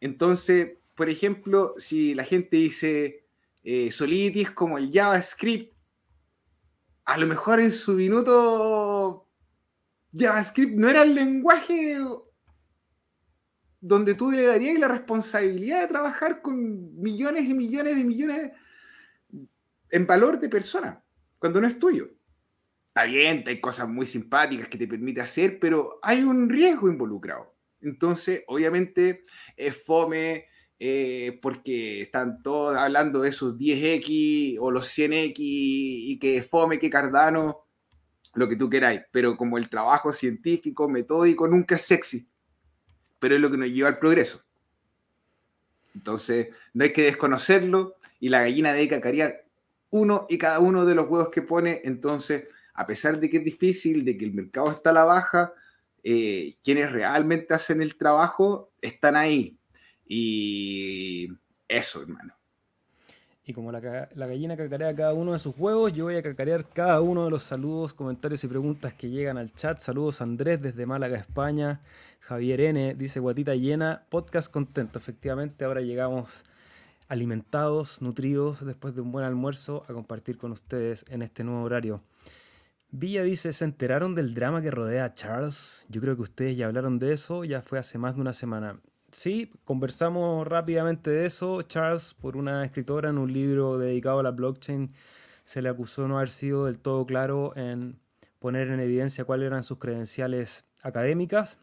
Entonces, por ejemplo, si la gente dice eh, Solidity es como el JavaScript, a lo mejor en su minuto JavaScript no era el lenguaje donde tú le darías la responsabilidad de trabajar con millones y millones de millones en valor de personas, cuando no es tuyo. Está bien, hay cosas muy simpáticas que te permite hacer, pero hay un riesgo involucrado. Entonces, obviamente, es fome eh, porque están todos hablando de esos 10X o los 100X y que fome, que Cardano, lo que tú queráis. Pero como el trabajo científico, metódico, nunca es sexy. Pero es lo que nos lleva al progreso. Entonces, no hay que desconocerlo y la gallina debe cacarear uno y cada uno de los huevos que pone. Entonces, a pesar de que es difícil, de que el mercado está a la baja, eh, quienes realmente hacen el trabajo están ahí. Y eso, hermano. Y como la, gallina cacarea cada uno de sus huevos, yo voy a cacarear cada uno de los saludos, comentarios y preguntas que llegan al chat. Saludos Andrés desde Málaga, España. Javier N dice guatita llena, podcast contento. Efectivamente, ahora llegamos alimentados, nutridos, después de un buen almuerzo, a compartir con ustedes en este nuevo horario. Villa dice, ¿se enteraron del drama que rodea a Charles? Yo creo que ustedes ya hablaron de eso, ya fue hace más de una semana. Sí, conversamos rápidamente de eso. Charles, por una escritora en un libro dedicado a la blockchain, se le acusó no haber sido del todo claro en poner en evidencia cuáles eran sus credenciales académicas.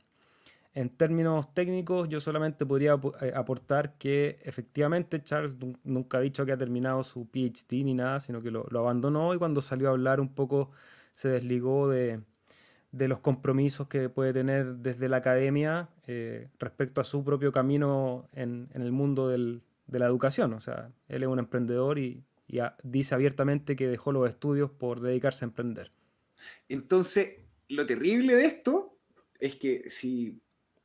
en términos técnicos, yo solamente podría eh, aportar que efectivamente Charles nunca ha dicho que ha terminado su PhD ni nada, sino que lo, abandonó y cuando salió a hablar un poco se desligó de, los compromisos que puede tener desde la academia eh, respecto a su propio camino en, el mundo de la educación. O sea, él es un emprendedor y, dice abiertamente que dejó los estudios por dedicarse a emprender. Entonces, lo terrible de esto es que si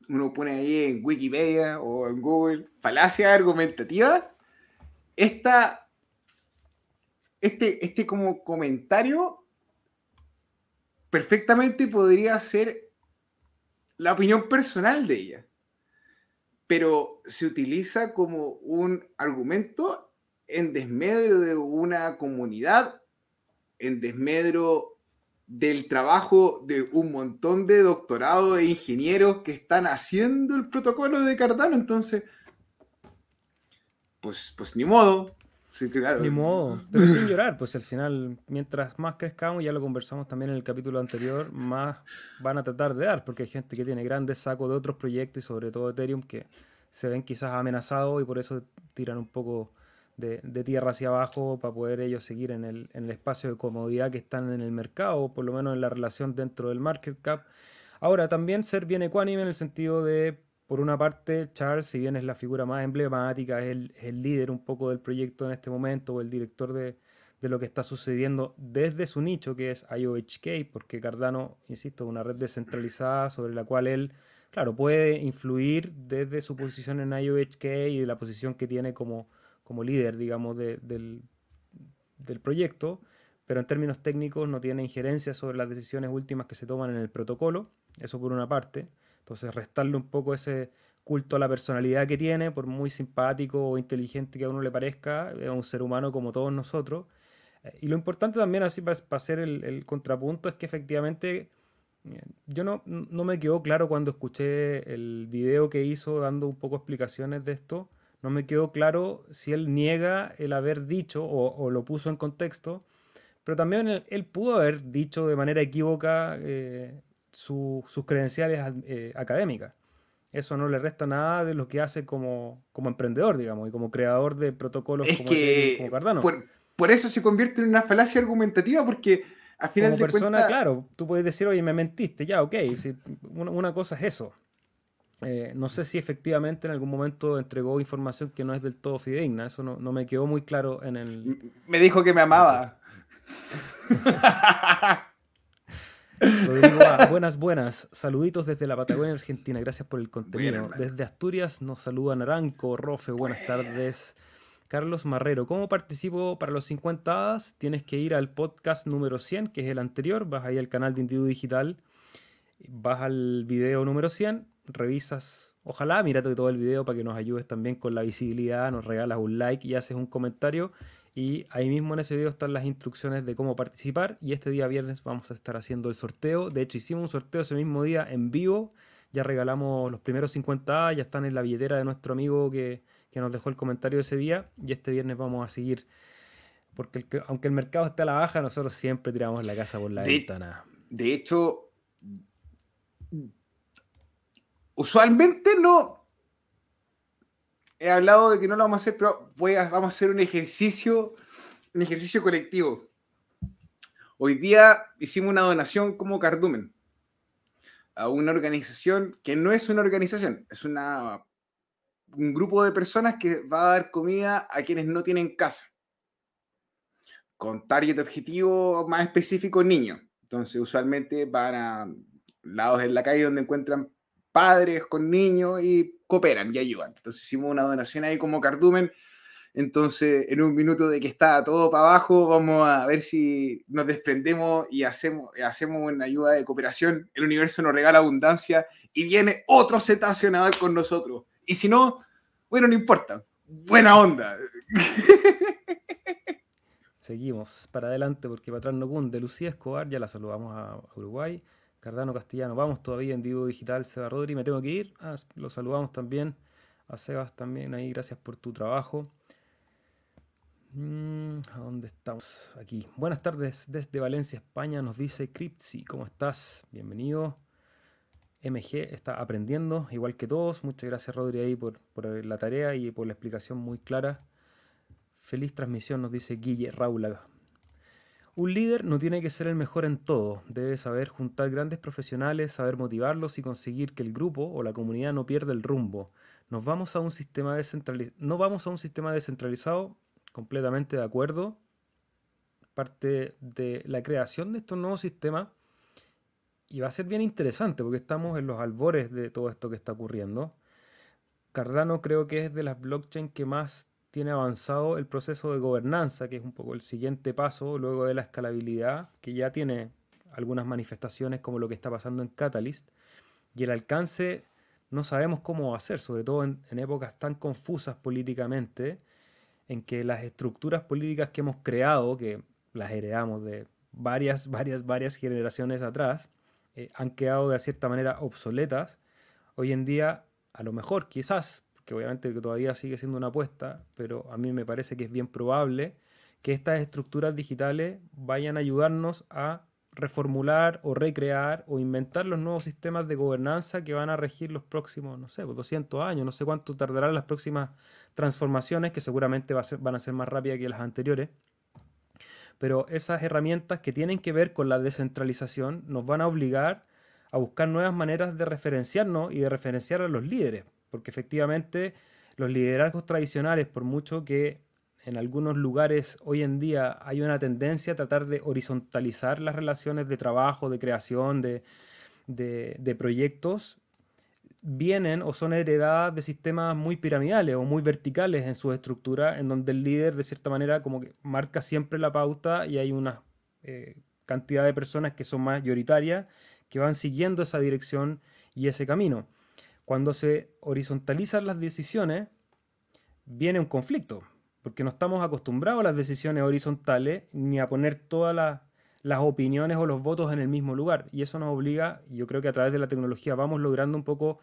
uno pone ahí en Wikipedia o en Google falacia argumentativa, esta, este, este como comentario perfectamente podría ser la opinión personal de ella, pero se utiliza como un argumento en desmedro de una comunidad, en desmedro del trabajo de un montón de doctorados e ingenieros que están haciendo el protocolo de Cardano. Entonces, pues, pues ni modo. Ni modo, pero sin llorar, pues al final, mientras más crezcamos, ya lo conversamos también en el capítulo anterior, más van a tratar de dar, porque hay gente que tiene grandes sacos de otros proyectos y sobre todo Ethereum que se ven quizás amenazados y por eso tiran un poco de, tierra hacia abajo para poder ellos seguir en el, en el, espacio de comodidad que están en el mercado, o por lo menos en la relación dentro del market cap. Ahora, también ser bien ecuánime en el sentido de, por una parte, Charles, si bien es la figura más emblemática, es el, líder un poco del proyecto en este momento, o el director de, lo que está sucediendo desde su nicho, que es IOHK, porque Cardano, insisto, es una red descentralizada sobre la cual él, claro, puede influir desde su posición en IOHK y de la posición que tiene como líder, digamos, del, proyecto, pero en términos técnicos no tiene injerencia sobre las decisiones últimas que se toman en el protocolo, eso por una parte. Entonces, restarle un poco ese culto a la personalidad que tiene, por muy simpático o inteligente que a uno le parezca, es un ser humano como todos nosotros. Eh, y lo importante también, así para, hacer el, el, contrapunto, es que efectivamente eh, yo no, no me quedó claro cuando escuché el video que hizo dando un poco explicaciones de esto, no me quedó claro si él niega el haber dicho o, lo puso en contexto, pero también él, pudo haber dicho de manera equívoca eh, sus credenciales eh, académicas. Eso no le resta nada de lo que hace como, como emprendedor, digamos, y como creador de protocolos como, que Cardano. Por, eso se convierte en una falacia argumentativa, porque al final como persona, claro, tú puedes decir, oye, me mentiste, ya, ok, una cosa es eso. Eh, no sé si efectivamente en algún momento entregó información que no es del todo fidedigna. Eso no, me quedó muy claro en el. Me dijo que me amaba. <laughs> Rodrigo, buenas, buenas. Saluditos desde la Patagonia, Argentina. Gracias por el contenido. desde Asturias nos saluda Naranco, Rofe. Buenas tardes. Carlos Marrero, ¿cómo participo para los 50 hadas? Tienes que ir al podcast número 100, que es el anterior. Vas ahí al canal de Individuo Digital. Vas al video número 100 revisas, ojalá mírate todo el video para que nos ayudes también con la visibilidad, nos regalas un like y haces un comentario. Y ahí mismo en ese video están las instrucciones de cómo participar. Y este día viernes vamos a estar haciendo el sorteo. De hecho, hicimos un sorteo ese mismo día en vivo. Ya regalamos los primeros 50 ya están en la billetera de nuestro amigo que, nos dejó el comentario ese día. Y este viernes vamos a seguir. Porque aunque el mercado esté a la baja, nosotros siempre tiramos la casa por la ventana. De hecho, Usualmente no. He hablado de que no lo vamos a hacer, pero voy a, vamos a hacer un ejercicio, un ejercicio colectivo. Hoy día hicimos una donación como Cardumen a una organización que no es una organización, es una, un grupo de personas que va a dar comida a quienes no tienen casa. Con target objetivo más específico, niños. Entonces, usualmente van a lados en la calle donde encuentran padres con niños y cooperan y ayudan. Entonces hicimos una donación ahí como cardumen. Entonces, en un minuto de que está todo para abajo, vamos a ver si nos desprendemos y hacemos, hacemos una ayuda de cooperación. El universo nos regala abundancia y viene otro cetáceo a con nosotros. Y si no, bueno, no importa. Buena onda. <laughs> Seguimos para adelante porque para atrás no cunde. Lucía Escobar, ya la saludamos a Uruguay. Cardano Castellano, vamos todavía en Divo Digital, Seba Rodri, me tengo que ir. Ah, lo saludamos también. A Sebas también ahí, gracias por tu trabajo. Mm, ¿A dónde estamos? Aquí. Buenas tardes desde Valencia, España, nos dice Cripsi, ¿cómo estás? Bienvenido. MG está aprendiendo, igual que todos. Muchas gracias, Rodri, ahí por, la tarea y por la explicación muy clara. Feliz transmisión, nos dice Guille Raula. Un líder no tiene que ser el mejor en todo, debe saber juntar grandes profesionales, saber motivarlos y conseguir que el grupo o la comunidad no pierda el rumbo. Nos vamos a un sistema descentralizado, no vamos a un sistema descentralizado, completamente de acuerdo. Parte de la creación de estos nuevos sistemas y va a ser bien interesante porque estamos en los albores de todo esto que está ocurriendo. Cardano creo que es de las blockchains que más tiene avanzado el proceso de gobernanza, que es un poco el siguiente paso luego de la escalabilidad, que ya tiene algunas manifestaciones como lo que está pasando en Catalyst. Y el alcance no sabemos cómo va a ser, sobre todo en, épocas tan confusas políticamente, en que las estructuras políticas que hemos creado, que las heredamos de varias, <laughs> varias, varias generaciones atrás, eh, han quedado de cierta manera obsoletas. Hoy en día, a lo mejor, quizás, porque obviamente que todavía sigue siendo una apuesta, pero a mí me parece que es bien probable que estas estructuras digitales vayan a ayudarnos a reformular o recrear o inventar los nuevos sistemas de gobernanza que van a regir los próximos, no sé, 200 pues, años, no sé cuánto tardarán las próximas transformaciones, que seguramente van a ser más rápidas que las anteriores. Pero esas herramientas que tienen que ver con la descentralización nos van a obligar a buscar nuevas maneras de referenciarnos y de referenciar a los líderes, porque efectivamente los liderazgos tradicionales, por mucho que en algunos lugares hoy en día hay una tendencia a tratar de horizontalizar las relaciones de trabajo, de creación, de, de proyectos, vienen o son heredadas de sistemas muy piramidales o muy verticales en su estructura, en donde el líder de cierta manera como que marca siempre la pauta y hay una eh, cantidad de personas que son mayoritarias que van siguiendo esa dirección y ese camino. Cuando se horizontalizan las decisiones, viene un conflicto, porque no estamos acostumbrados a las decisiones horizontales ni a poner todas las, opiniones o los votos en el mismo lugar. Y eso nos obliga, yo creo que a través de la tecnología vamos logrando un poco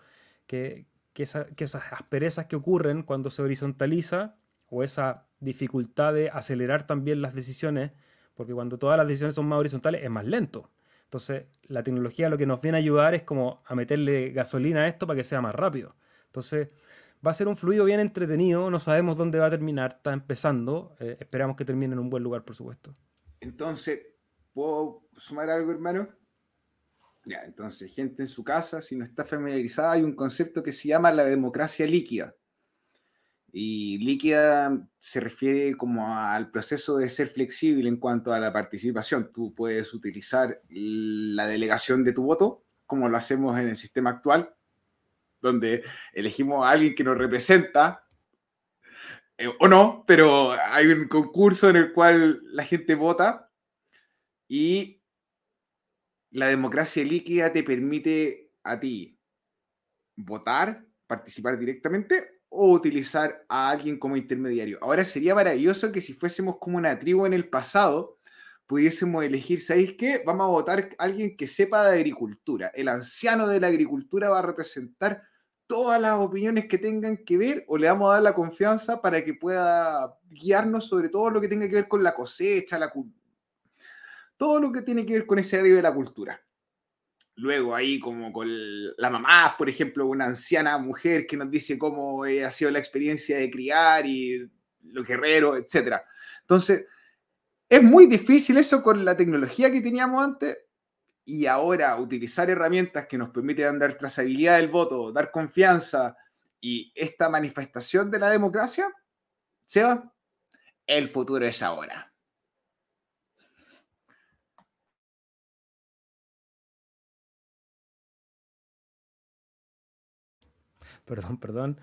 que, esas asperezas que ocurren cuando se horizontaliza o esa dificultad de acelerar también las decisiones, porque cuando todas las decisiones son más horizontales es más lento. Entonces, la tecnología lo que nos viene a ayudar es como a meterle gasolina a esto para que sea más rápido. Entonces, va a ser un fluido bien entretenido, no sabemos dónde va a terminar, está empezando, eh, esperamos que termine en un buen lugar, por supuesto. Entonces, ¿puedo sumar algo, hermano? Ya, entonces, gente en su casa, si no está familiarizada, hay un concepto que se llama la democracia líquida. Y líquida se refiere como al proceso de ser flexible en cuanto a la participación. Tú puedes utilizar la delegación de tu voto, como lo hacemos en el sistema actual, donde elegimos a alguien que nos representa, eh, o no, pero hay un concurso en el cual la gente vota y la democracia líquida te permite a ti votar, participar directamente o utilizar a alguien como intermediario. Ahora sería maravilloso que si fuésemos como una tribu en el pasado, pudiésemos elegir, ¿sabéis qué? Vamos a votar a alguien que sepa de agricultura. El anciano de la agricultura va a representar todas las opiniones que tengan que ver o le vamos a dar la confianza para que pueda guiarnos sobre todo lo que tenga que ver con la cosecha, la, todo lo que tiene que ver con ese área de la cultura. Luego ahí como con la mamá, por ejemplo, una anciana mujer que nos dice cómo eh, ha sido la experiencia de criar y lo guerrero, etc. Entonces, es muy difícil eso con la tecnología que teníamos antes y ahora utilizar herramientas que nos permiten dar trazabilidad del voto, dar confianza y esta manifestación de la democracia, Seba, el futuro es ahora. <laughs> perdón, perdón.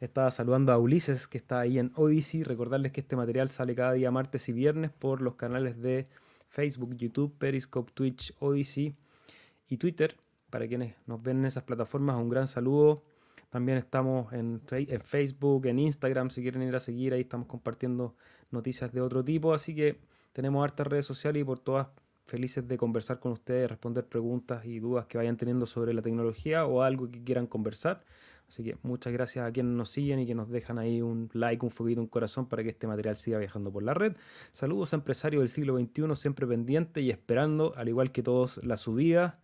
Estaba saludando a Ulises, que está ahí en Odyssey. Recordarles que este material sale cada día martes y viernes por los canales de Facebook, YouTube, Periscope, Twitch, Odyssey y Twitter. Para quienes nos ven en esas plataformas, un gran saludo. También estamos en, Facebook, en Instagram, si quieren ir a seguir, ahí estamos compartiendo noticias de otro tipo. Así que tenemos hartas redes sociales y por todas felices de conversar con ustedes, responder preguntas y dudas que vayan teniendo sobre la tecnología o algo que quieran conversar. Así que muchas gracias a quienes nos siguen y que nos dejan ahí un like, un fueguito, un corazón para que este material siga viajando por la red. Saludos a empresarios del siglo XXI, siempre pendientes y esperando, al igual que todos, la subida.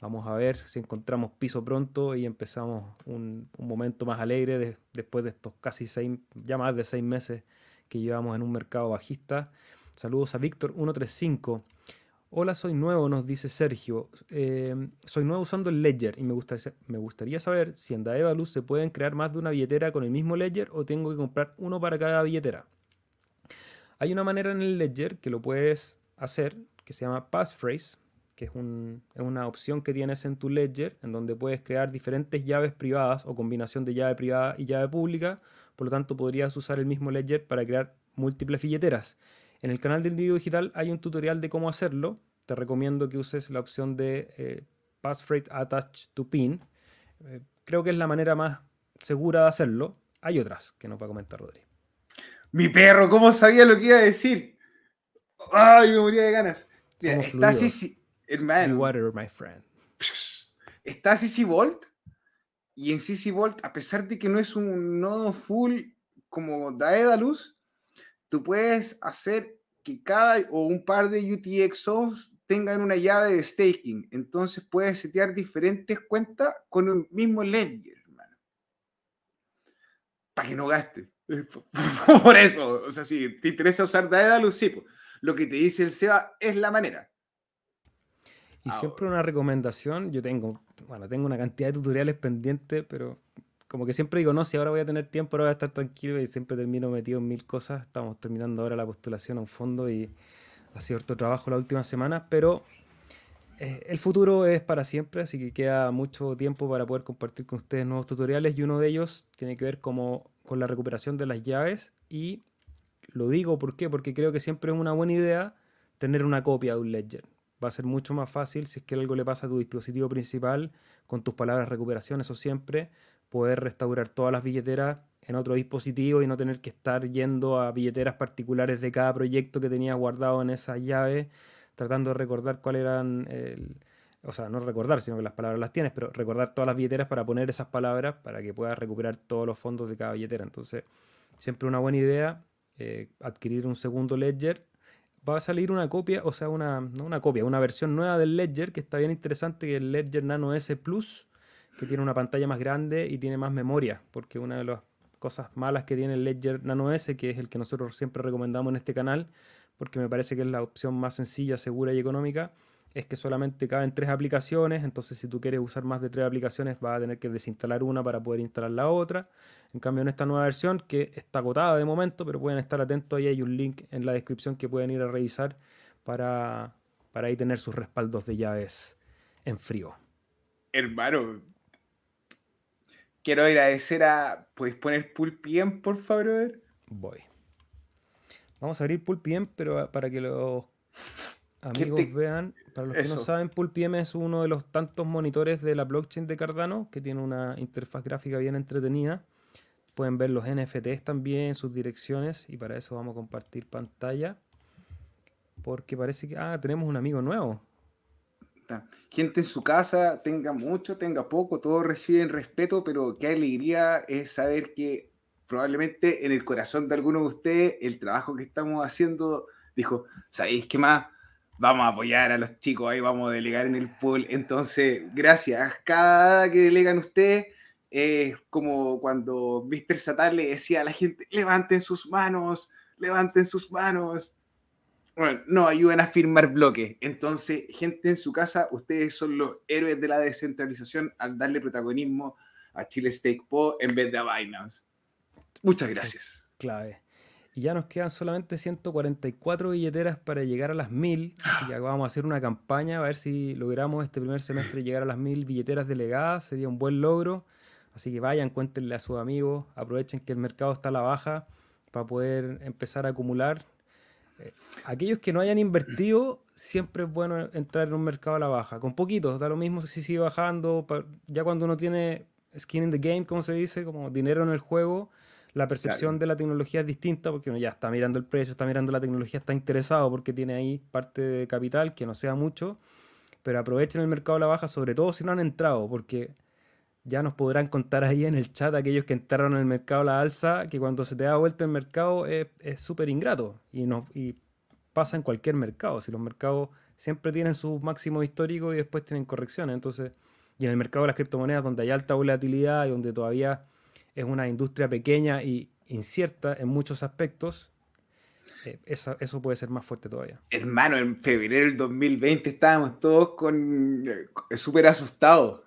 Vamos a ver si encontramos piso pronto y empezamos un, momento más alegre después de estos casi seis, ya más de seis meses que llevamos en un mercado bajista. Saludos a Víctor135. Hola, soy nuevo, nos dice Sergio. Eh, soy nuevo usando el Ledger y me, gustaría saber si en Daedalus se pueden crear más de una billetera con el mismo Ledger o tengo que comprar uno para cada billetera. Hay una manera en el Ledger que lo puedes hacer que se llama Passphrase, que es, es, una opción que tienes en tu Ledger en donde puedes crear diferentes llaves privadas o combinación de llave privada y llave pública. Por lo tanto, podrías usar el mismo Ledger para crear múltiples billeteras. En el canal del video digital hay un tutorial de cómo hacerlo. Te recomiendo que uses la opción de eh, Passphrase Attach to Pin. Eh, creo que es la manera más segura de hacerlo. Hay otras que nos va a comentar Rodri. Mi perro, ¿cómo sabía lo que iba a decir? ¡Ay, me moría de ganas! está Sisi, Water, my friend. Está CC Volt. Y en CC Volt, a pesar de que no es un nodo full como Daedalus, tú puedes hacer que cada o un par de UTXOs tengan una llave de staking. Entonces puedes setear diferentes cuentas con un mismo ledger, hermano. Para que no gaste. <laughs> Por eso, o sea, si te interesa usar Daedalus, sí, pues, lo que te dice el SEBA es la manera. Y siempre una recomendación, yo tengo, bueno, tengo una cantidad de tutoriales pendientes, pero como que siempre digo, no, si ahora voy a tener tiempo, ahora voy a estar tranquilo y siempre termino metido en mil cosas. Estamos terminando ahora la postulación a un fondo y ha sido otro trabajo la última semana, pero eh, el futuro es para siempre, así que queda mucho tiempo para poder compartir con ustedes nuevos tutoriales y uno de ellos tiene que ver como con la recuperación de las llaves y lo digo ¿por qué? porque creo que siempre es una buena idea tener una copia de un ledger. Va a ser mucho más fácil si es que algo le pasa a tu dispositivo principal con tus palabras recuperación, eso siempre, poder restaurar todas las billeteras en otro dispositivo y no tener que estar yendo a billeteras particulares de cada proyecto que tenías guardado en esa llave, tratando de recordar cuáles eran, o sea, no recordar, sino que las palabras las tienes, pero recordar todas las billeteras para poner esas palabras para que puedas recuperar todos los fondos de cada billetera. Entonces, siempre una buena idea eh, adquirir un segundo ledger. Va a salir una copia, o sea, una, no una copia, una versión nueva del ledger que está bien interesante, que es el Ledger Nano S Plus que tiene una pantalla más grande y tiene más memoria, porque una de las cosas malas que tiene el Ledger Nano S, que es el que nosotros siempre recomendamos en este canal, porque me parece que es la opción más sencilla, segura y económica, es que solamente caben tres aplicaciones, entonces si tú quieres usar más de tres aplicaciones vas a tener que desinstalar una para poder instalar la otra. En cambio en esta nueva versión, que está agotada de momento, pero pueden estar atentos, ahí hay un link en la descripción que pueden ir a revisar para, para ahí tener sus respaldos de llaves en frío. Hermano, quiero agradecer a. ¿Puedes poner Pulpiem, por favor? Voy. Vamos a abrir Pulpiem, pero para que los amigos vean, para los que no saben, Pulpiem es uno de los tantos monitores de la blockchain de Cardano que tiene una interfaz gráfica bien entretenida. Pueden ver los NFTs también, sus direcciones, y para eso vamos a compartir pantalla. Porque parece que. Ah, tenemos un amigo nuevo. Gente en su casa, tenga mucho, tenga poco, todos reciben respeto, pero qué alegría es saber que probablemente en el corazón de alguno de ustedes el trabajo que estamos haciendo dijo, ¿sabéis qué más? Vamos a apoyar a los chicos, ahí vamos a delegar en el pool. Entonces, gracias. Cada que delegan ustedes es como cuando Mr. Satan le decía a la gente, levanten sus manos, levanten sus manos bueno, no ayudan a firmar bloques. Entonces, gente en su casa, ustedes son los héroes de la descentralización al darle protagonismo a Chile Stake Po en vez de a Binance. Muchas gracias. clave. Y ya nos quedan solamente 144 billeteras para llegar a las 1000. Así que vamos a hacer una campaña a ver si logramos este primer semestre llegar a las 1000 billeteras delegadas. Sería un buen logro. Así que vayan, cuéntenle a sus amigos. Aprovechen que el mercado está a la baja para poder empezar a acumular aquellos que no hayan invertido, siempre es bueno entrar en un mercado a la baja. Con poquito, da lo mismo si sigue bajando. Ya cuando uno tiene skin in the game, como se dice, como dinero en el juego, la percepción de la tecnología es distinta porque uno ya está mirando el precio, está mirando la tecnología, está interesado porque tiene ahí parte de capital, que no sea mucho. Pero aprovechen el mercado a la baja, sobre todo si no han entrado, porque ya nos podrán contar ahí en el chat aquellos que entraron en el mercado a la alza, que cuando se te da vuelta el mercado es súper ingrato y, no, y pasa en cualquier mercado. Si los mercados siempre tienen sus máximos históricos y después tienen correcciones. Entonces, y en el mercado de las criptomonedas, donde hay alta volatilidad y donde todavía es una industria pequeña y incierta en muchos aspectos, eh, eso, puede ser más fuerte todavía. Hermano, en febrero del 2020 estábamos todos con eh, súper asustados.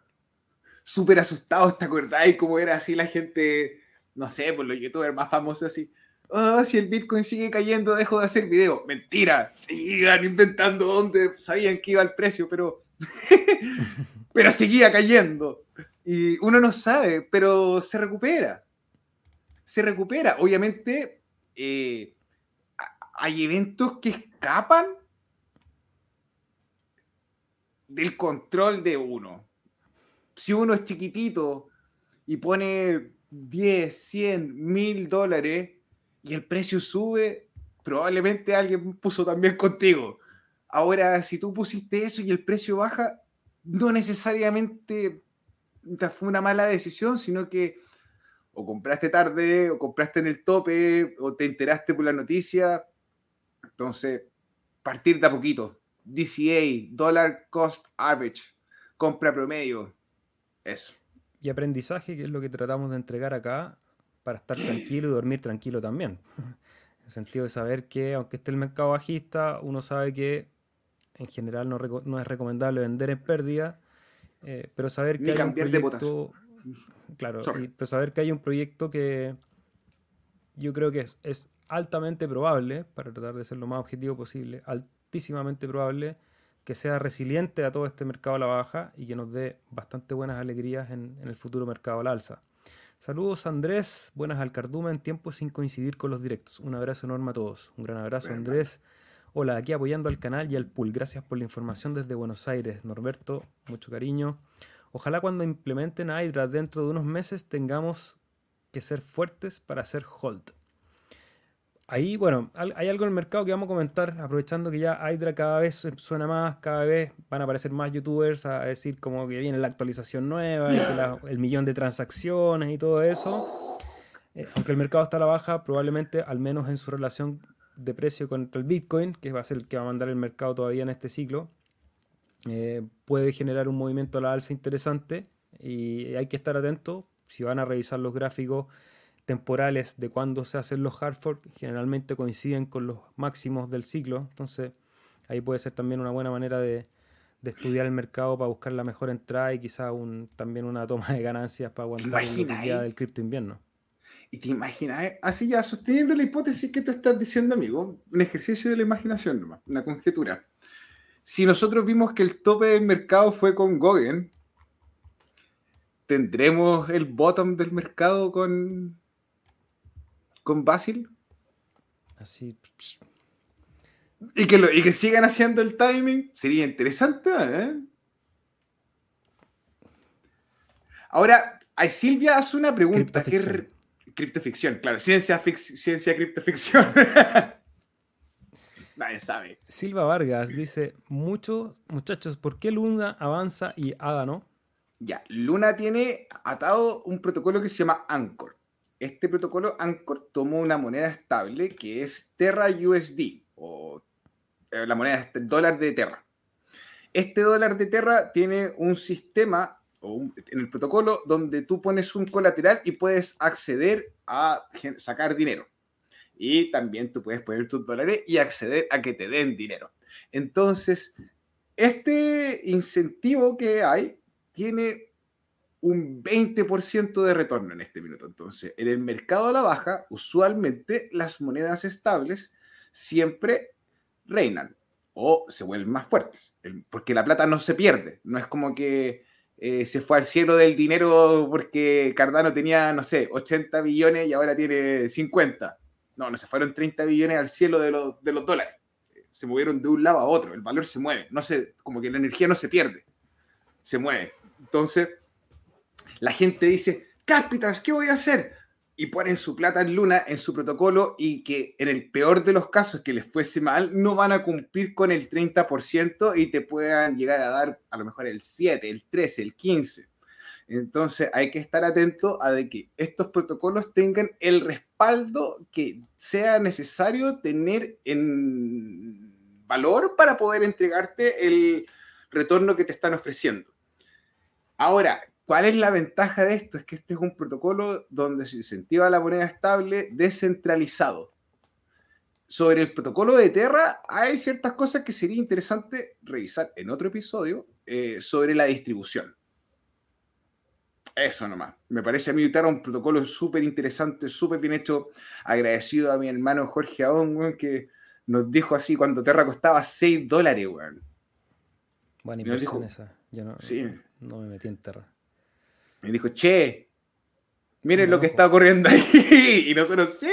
Súper asustados, ¿te acordás? Y cómo era así la gente, no sé, por los youtubers más famosos así. Oh, si el Bitcoin sigue cayendo, dejo de hacer video. Mentira, sigan inventando dónde sabían que iba el precio, pero, <laughs> pero seguía cayendo. Y uno no sabe, pero se recupera. Se recupera. Obviamente, eh, hay eventos que escapan del control de uno. Si uno es chiquitito y pone 10, 100, 1000 dólares y el precio sube, probablemente alguien puso también contigo. Ahora, si tú pusiste eso y el precio baja, no necesariamente fue una mala decisión, sino que o compraste tarde, o compraste en el tope, o te enteraste por la noticia. Entonces, partir de a poquito. DCA, Dollar Cost Average, compra promedio. Eso. Y aprendizaje, que es lo que tratamos de entregar acá, para estar tranquilo y dormir tranquilo también. <laughs> En el sentido de saber que, aunque esté el mercado bajista, uno sabe que en general no, no es recomendable vender en pérdida eh, pero saber que hay un proyecto, claro, pero saber que hay un proyecto que yo creo que es, altamente probable, para tratar de ser lo más objetivo posible, altísimamente probable que sea resiliente a todo este mercado a la baja y que nos dé bastante buenas alegrías en, el futuro mercado al alza. Saludos Andrés, buenas al cardumen, tiempo sin coincidir con los directos. Un abrazo enorme a todos. Un gran abrazo Andrés. Hola, aquí apoyando al canal y al pool. Gracias por la información desde Buenos Aires. Norberto, mucho cariño. Ojalá cuando implementen Hydra dentro de unos meses tengamos que ser fuertes para hacer hold. Ahí, bueno, hay algo en el mercado que vamos a comentar, aprovechando que ya Hydra cada vez suena más, cada vez van a aparecer más youtubers a decir como que viene la actualización nueva, y el millón de transacciones y todo eso. Eh, aunque el mercado está a la baja, probablemente, al menos en su relación de precio contra el Bitcoin, que va a ser el que va a mandar el mercado todavía en este ciclo, eh, puede generar un movimiento a la alza interesante y hay que estar atento si van a revisar los gráficos temporales de cuando se hacen los hard fork, generalmente coinciden con los máximos del ciclo, entonces ahí puede ser también una buena manera de, estudiar el mercado para buscar la mejor entrada y quizá un, también una toma de ganancias para aguantar el día del cripto invierno. Y te imaginas, así ya, sosteniendo la hipótesis que tú estás diciendo, amigo, un ejercicio de la imaginación nomás, una conjetura. Si nosotros vimos que el tope del mercado fue con Gogen, ¿tendremos el bottom del mercado con, con Basil? Así. Y que, y que sigan haciendo el timing, sería interesante, ¿eh? Ahora, Silvia hace una pregunta que Criptoficción, claro. Ciencia, ciencia criptoficción. <laughs> Nadie sabe. Silva Vargas dice, muchos muchachos, ¿por qué Luna avanza y Ada no? Ya, Luna tiene atado un protocolo que se llama Anchor. Este protocolo Anchor tomó una moneda estable que es Terra USD o eh, la moneda dólar de Terra. Este dólar de Terra tiene un sistema en el protocolo donde tú pones un colateral y puedes acceder a sacar dinero. Y también tú puedes poner tus dólares y acceder a que te den dinero. Entonces, este incentivo que hay tiene un 20% de retorno en este minuto. Entonces, en el mercado a la baja, usualmente las monedas estables siempre reinan o se vuelven más fuertes, porque la plata no se pierde. No es como que eh, se fue al cielo del dinero porque Cardano tenía, no sé, 80 billones y ahora tiene 50. No, no se fueron 30 billones al cielo de, de los dólares. Se movieron de un lado a otro. El valor se mueve. No se, como que la energía no se pierde. Se mueve. Entonces, la gente dice, Cáspitas, ¿qué voy a hacer? y ponen su plata en Luna en su protocolo y que en el peor de los casos que les fuese mal, no van a cumplir con el 30% y te puedan llegar a dar a lo mejor el 7, el 13, el 15. Entonces hay que estar atento a de que estos protocolos tengan el respaldo que sea necesario tener en valor para poder entregarte el retorno que te están ofreciendo. Ahora, ¿cuál es la ventaja de esto? Es que este es un protocolo donde se incentiva la moneda estable descentralizado. Sobre el protocolo de Terra hay ciertas cosas que sería interesante revisar en otro episodio eh, sobre la distribución. Eso nomás. Me parece a mí Terra un protocolo súper interesante, súper bien hecho. Agradecido a mi hermano Jorge Aón, que nos dijo así cuando Terra costaba 6 dólares, weón. Buena inversión esa. Yo no, sí. no me metí en Terra. Me dijo, che, miren lo que está ocurriendo ahí. <laughs> y nosotros, sí.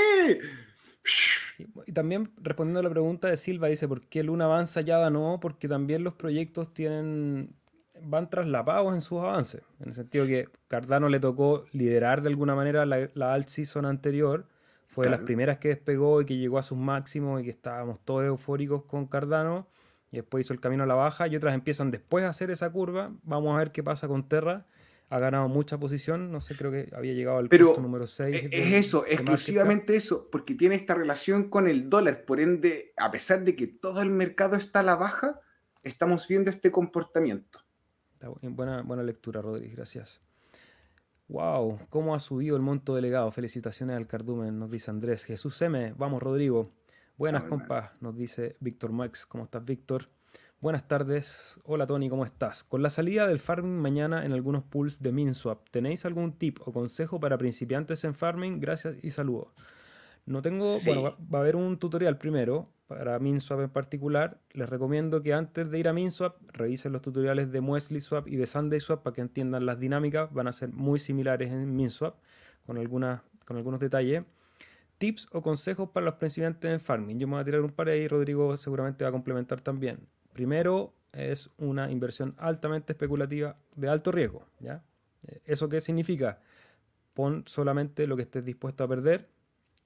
Y, también respondiendo a la pregunta de Silva, dice, ¿por qué Luna avanza ya no? Porque también los proyectos tienen van traslapados en sus avances. En el sentido que Cardano le tocó liderar de alguna manera la, la alt season anterior. Fue de las primeras que despegó y que llegó a sus máximos y que estábamos todos eufóricos con Cardano. Y después hizo el camino a la baja y otras empiezan después a hacer esa curva. Vamos a ver qué pasa con Terra ha ganado mucha posición, no sé, creo que había llegado al punto número 6. E-, es eso, exclusivamente eso, porque tiene esta relación con el dólar, por ende, a pesar de que todo el mercado está a la baja, estamos viendo este comportamiento. Buena, buena lectura, Rodríguez, gracias. Wow, cómo ha subido el monto delegado. Felicitaciones al cardumen, nos dice Andrés. Jesús M, vamos, Rodrigo. Buenas, compas, nos dice Víctor Max. ¿Cómo estás, Víctor? Buenas tardes. Hola Tony, ¿cómo estás? Con la salida del farming mañana en algunos pools de MinSwap, ¿tenéis algún tip o consejo para principiantes en farming? Gracias y saludos. No tengo, bueno, va, a haber un tutorial primero para MinSwap en particular. Les recomiendo que antes de ir a MinSwap revisen los tutoriales de MuesliSwap y de SundaySwap para que entiendan las dinámicas. Van a ser muy similares en MinSwap con, algunas, con algunos detalles. Tips o consejos para los principiantes en farming. Yo me voy a tirar un par ahí, Rodrigo seguramente va a complementar también. Primero, es una inversión altamente especulativa de alto riesgo. ¿ya? ¿Eso qué significa? Pon solamente lo que estés dispuesto a perder.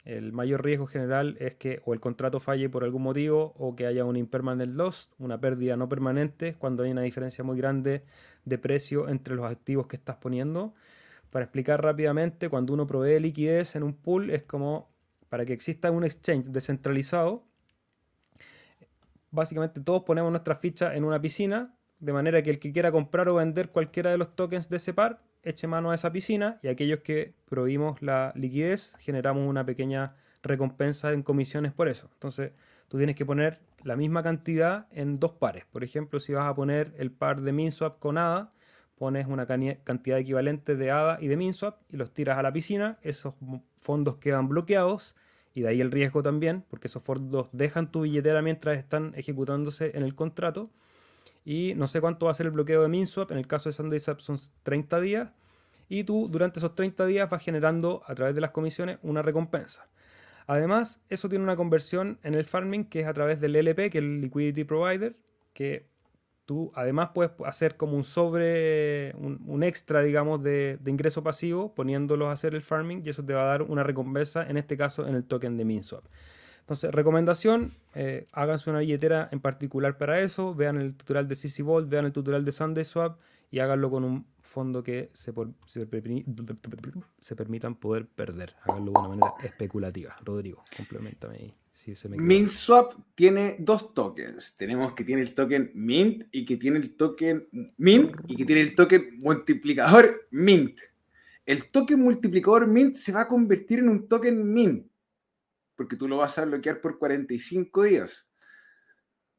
El mayor riesgo general es que o el contrato falle por algún motivo o que haya un impermanent loss, una pérdida no permanente, cuando hay una diferencia muy grande de precio entre los activos que estás poniendo. Para explicar rápidamente, cuando uno provee liquidez en un pool es como para que exista un exchange descentralizado, básicamente todos ponemos nuestra ficha en una piscina, de manera que el que quiera comprar o vender cualquiera de los tokens de ese par, eche mano a esa piscina y aquellos que prohibimos la liquidez, generamos una pequeña recompensa en comisiones por eso. Entonces, tú tienes que poner la misma cantidad en dos pares. Por ejemplo, si vas a poner el par de MinSwap con ADA, pones una cantidad equivalente de ADA y de MinSwap y los tiras a la piscina, esos fondos quedan bloqueados y de ahí el riesgo también, porque esos fondos dejan tu billetera mientras están ejecutándose en el contrato. Y no sé cuánto va a ser el bloqueo de MinSwap, en el caso de SundaySwap son 30 días. Y tú durante esos 30 días vas generando a través de las comisiones una recompensa. Además, eso tiene una conversión en el farming que es a través del LP, que es el Liquidity Provider, que tú además puedes hacer como un sobre, un, extra, digamos, de, ingreso pasivo poniéndolos a hacer el farming y eso te va a dar una recompensa, en este caso en el token de MinSwap. Entonces, recomendación, eh, háganse una billetera en particular para eso, vean el tutorial de CC Vault, vean el tutorial de SundaySwap y háganlo con un fondo que se, se, permitan poder perder. Háganlo de una manera especulativa. Rodrigo, complementame ahí. MintSwap tiene dos tokens. Tenemos que tiene el token Mint y que tiene el token Mint y que tiene el token multiplicador Mint. El token multiplicador Mint se va a convertir en un token Mint porque tú lo vas a bloquear por 45 días.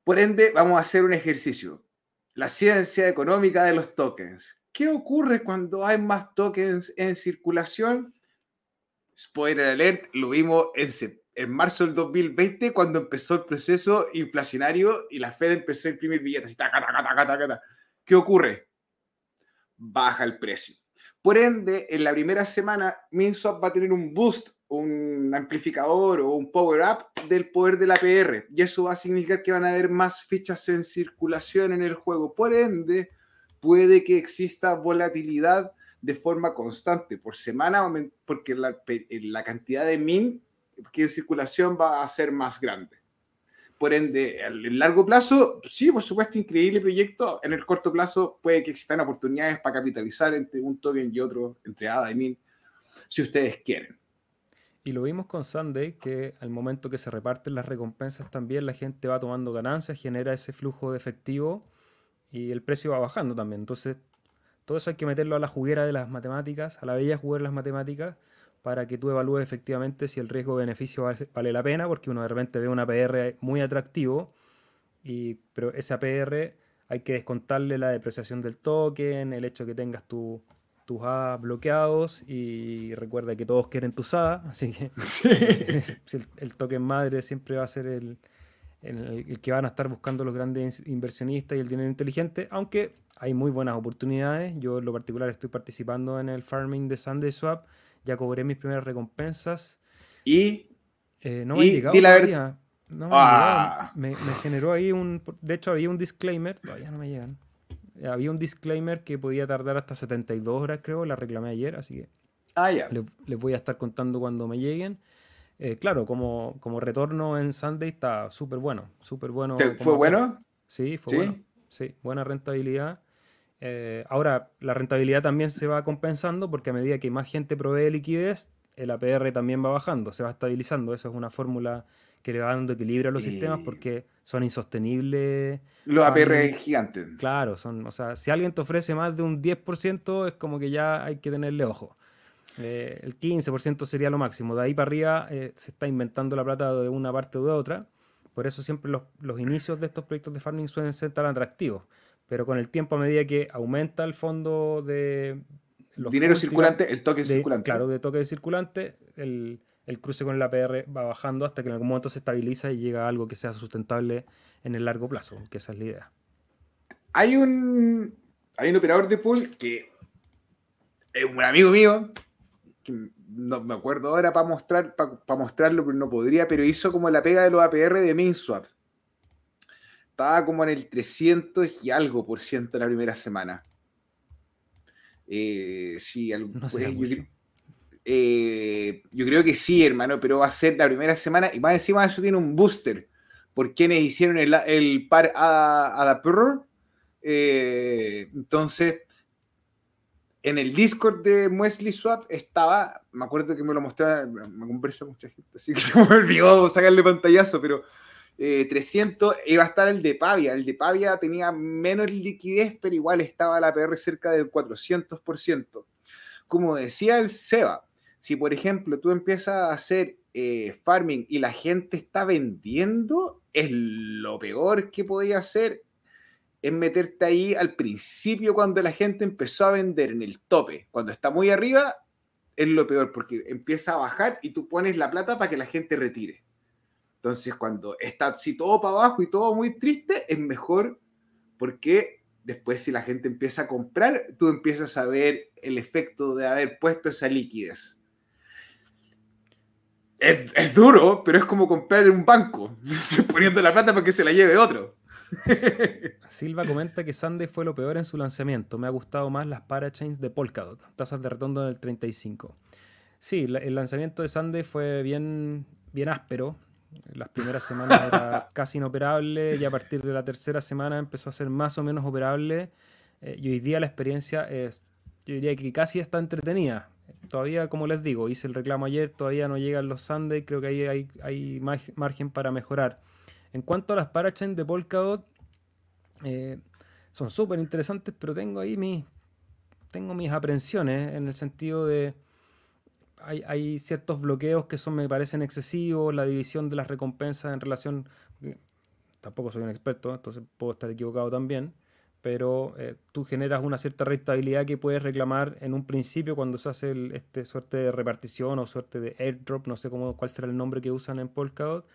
Por ende, vamos a hacer un ejercicio. La ciencia económica de los tokens. ¿Qué ocurre cuando hay más tokens en circulación? Spoiler alert, lo vimos en septiembre en marzo del 2020 cuando empezó el proceso inflacionario y la Fed empezó a imprimir billetes. ¿Qué ocurre? Baja el precio. Por ende, en la primera semana, MinSwap va a tener un boost, un amplificador o un power up del poder de la PR. Y eso va a significar que van a haber más fichas en circulación en el juego. Por ende, puede que exista volatilidad de forma constante por semana, porque la, la cantidad de min que en circulación va a ser más grande. Por ende, en largo plazo, sí, por supuesto, increíble proyecto. En el corto plazo puede que existan oportunidades para capitalizar entre un token y otro, entre ADA y MIN, si ustedes quieren. Y lo vimos con Sunday, que al momento que se reparten las recompensas también la gente va tomando ganancias, genera ese flujo de efectivo y el precio va bajando también. Entonces, todo eso hay que meterlo a la juguera de las matemáticas, a la bella juguera de las matemáticas, para que tú evalúes efectivamente si el riesgo-beneficio vale, la pena, porque uno de repente ve un APR muy atractivo, y, pero ese APR hay que descontarle la depreciación del token, el hecho de que tengas tu, tus A bloqueados y recuerda que todos quieren tus A, <laughs> así que <laughs> el, token madre siempre va a ser el, el, que van a estar buscando los grandes inversionistas y el dinero inteligente, aunque hay muy buenas oportunidades. Yo en lo particular estoy participando en el farming de Sunday Swap, ya cobré mis primeras recompensas. Y eh, no me ha llegado todavía. No ah. me, me, generó ahí un... De hecho había un disclaimer, todavía no me llegan había un disclaimer que podía tardar hasta 72 horas, creo, la reclamé ayer, así que ah, ya. les, voy a estar contando cuando me lleguen. Eh, claro, como, como retorno en Sunday está súper bueno, súper bueno. ¿Fue bueno? Sí, fue bueno. Sí, buena rentabilidad. Eh, ahora, la rentabilidad también se va compensando porque a medida que más gente provee liquidez, el APR también va bajando, se va estabilizando. Eso es una fórmula que le va dando equilibrio a los sistemas porque son insostenibles. Los APR gigantes. Claro, son, o sea, si alguien te ofrece más de un 10%, es como que ya hay que tenerle ojo. Eh, el 15% sería lo máximo. De ahí para arriba eh, se está inventando la plata de una parte o de otra. Por eso siempre los, los, inicios de estos proyectos de farming suelen ser tan atractivos. Pero con el tiempo, a medida que aumenta el fondo de... Los Dinero circulante, el toque circulante. Claro, de toque circulante, el, el cruce con el APR va bajando hasta que en algún momento se estabiliza y llega a algo que sea sustentable en el largo plazo, que esa es la idea. Hay un, hay un operador de pool que es un amigo mío, que no me acuerdo ahora para mostrar, para, mostrarlo, pero no podría, pero hizo como la pega de los APR de MainSwap. Estaba como en el 300 y algo por ciento la primera semana. Eh, sí, algo, no eh, yo creo que sí, hermano, pero va a ser la primera semana y más encima de eso tiene un booster. Por quienes hicieron el, par a, eh, entonces, en el Discord de Wesley Swap estaba, me acuerdo que me lo mostraron, me conversa mucha gente, así que <laughs> se me olvidó sacarle pantallazo, pero 300 eh, iba a estar el de Pavia. El de Pavia tenía menos liquidez, pero igual estaba la PR cerca del 400%. Como decía el Seba, si, por ejemplo, tú empiezas a hacer eh, farming y la gente está vendiendo, es lo peor que podía hacer es meterte ahí al principio cuando la gente empezó a vender en el tope. Cuando está muy arriba, es lo peor porque empieza a bajar y tú pones la plata para que la gente retire. Entonces, cuando está así todo para abajo y todo muy triste, es mejor porque después si la gente empieza a comprar, tú empiezas a ver el efecto de haber puesto esa liquidez es, duro, pero es como comprar en un banco, <laughs> poniendo la plata para que se la lleve otro. <laughs> Silva comenta que Sunday fue lo peor en su lanzamiento. Me ha gustado más las parachains de Polkadot, tasas de retorno del 35. Sí, el lanzamiento de Sunday fue bien, bien áspero. Las primeras semanas era <laughs> casi inoperable y a partir de la tercera semana empezó a ser más o menos operable. Eh, y hoy día la experiencia es, yo diría que casi está entretenida todavía, como les digo, hice el reclamo ayer, todavía no llegan los Sunday, creo que ahí hay, hay margen para mejorar. En cuanto a las parachains de Polkadot, eh, son súper interesantes, pero tengo ahí mis, tengo mis aprensiones en el sentido de hay, hay, ciertos bloqueos que son, me parecen excesivos, la división de las recompensas en relación, eh, tampoco soy un experto, entonces puedo estar equivocado también, pero eh, tú generas una cierta rentabilidad que puedes reclamar en un principio cuando se hace este suerte de repartición o suerte de airdrop, no sé cómo, cuál será el nombre que usan en Polkadot,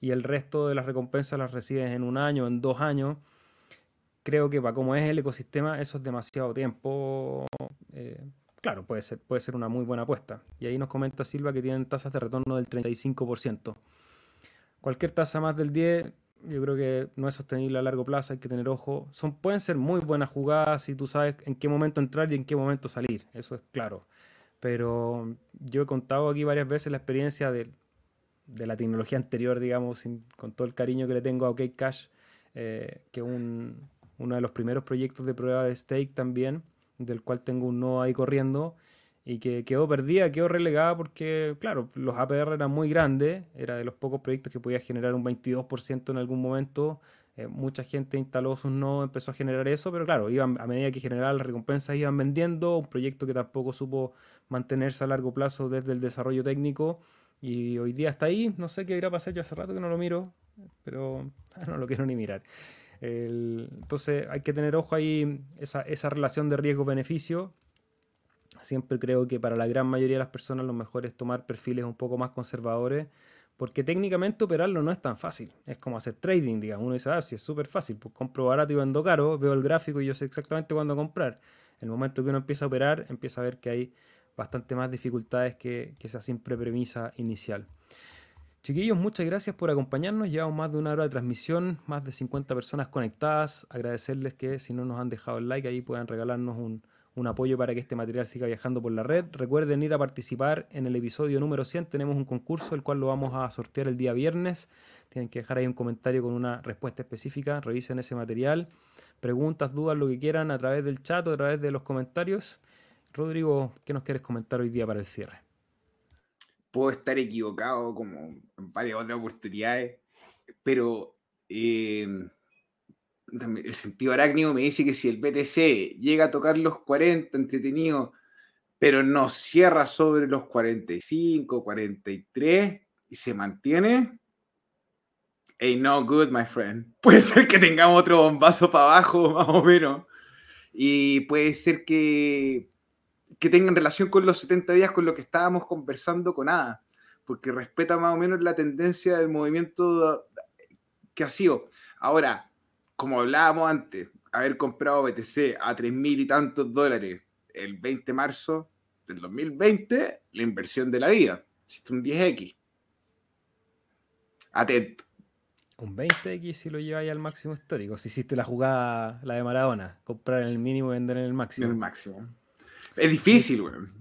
y el resto de las recompensas las recibes en un año, en dos años. Creo que para cómo es el ecosistema, eso es demasiado tiempo. Eh, claro, puede ser, puede ser una muy buena apuesta. Y ahí nos comenta Silva que tienen tasas de retorno del 35%. Cualquier tasa más del 10 yo creo que no es sostenible a largo plazo, hay que tener ojo. Son, pueden ser muy buenas jugadas si tú sabes en qué momento entrar y en qué momento salir, eso es claro. Pero yo he contado aquí varias veces la experiencia de, de la tecnología anterior, digamos, con todo el cariño que le tengo a OK Cash, eh, que un, uno de los primeros proyectos de prueba de stake también, del cual tengo un nodo ahí corriendo. y que quedó perdida, quedó relegada porque, claro, los APR eran muy grandes, era de los pocos proyectos que podía generar un 22% en algún momento. Eh, mucha gente instaló sus nodos, empezó a generar eso, pero claro, iban, a medida que generaban las recompensas iban vendiendo, un proyecto que tampoco supo mantenerse a largo plazo desde el desarrollo técnico y hoy día está ahí, no sé qué irá a pasar, yo hace rato que no lo miro, pero <laughs> no lo quiero ni mirar. Entonces hay que tener ojo ahí esa, esa relación de riesgo-beneficio Siempre creo que para la gran mayoría de las personas lo mejor es tomar perfiles un poco más conservadores, porque técnicamente operarlo no es tan fácil. Es como hacer trading, digamos. Uno dice, ah, si es súper fácil, pues compro barato y vendo caro, veo el gráfico y yo sé exactamente cuándo comprar. El momento que uno empieza a operar, empieza a ver que hay bastante más dificultades que, que esa simple premisa inicial. Chiquillos, muchas gracias por acompañarnos. Llevamos más de una hora de transmisión, más de 50 personas conectadas. Agradecerles que si no nos han dejado el like ahí puedan regalarnos un, un apoyo para que este material siga viajando por la red. Recuerden ir a participar en el episodio número 100. Tenemos un concurso, el cual lo vamos a sortear el día viernes. Tienen que dejar ahí un comentario con una respuesta específica. Revisen ese material. Preguntas, dudas, lo que quieran a través del chat o a través de los comentarios. Rodrigo, ¿qué nos quieres comentar hoy día para el cierre? Puedo estar equivocado como en varias otras oportunidades, pero eh, el sentido arácnido me dice que si el BTC llega a tocar los 40 entretenido, pero no cierra sobre los 45, 43 y se mantiene, ain't no good, my friend. <laughs> Puede ser que tengamos otro bombazo para abajo, <laughs> más o menos. Y puede ser que, que tengan relación con los 70 días, con lo que estábamos conversando con ADA, porque respeta más o menos la tendencia del movimiento que ha sido. Ahora, como hablábamos antes, haber comprado BTC a 3 mil y tantos dólares el 20 de marzo del 2020, la inversión de la vida. Existe un 10X. Atento. Un 20X si lo lleváis al máximo histórico. Si hiciste la jugada, la de Maradona, comprar en el mínimo y vender en el máximo. En el máximo. Es difícil, weón.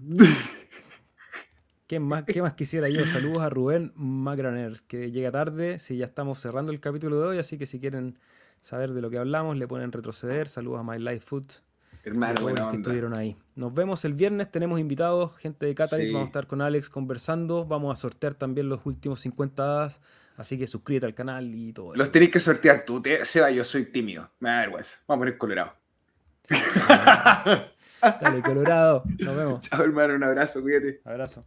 ¿Qué más, ¿Qué más quisiera yo? Saludos a Rubén Magraner, que llega tarde. Si ya estamos cerrando el capítulo de hoy, así que si quieren saber de lo que hablamos, le ponen retroceder. Saludos a My Life Food. Hermano, que estuvieron ahí. Nos vemos el viernes, tenemos invitados, gente de Catalyst, vamos a estar con Alex conversando, vamos a sortear también los últimos 50 dadas, así que suscríbete al canal y todo eso. Los tenéis que sortear tú, te, Seba, yo soy tímido, me da vergüenza. Vamos a poner colorado. <laughs> Dale, colorado, nos vemos. <laughs> Chao hermano, un abrazo, cuídate. Abrazo.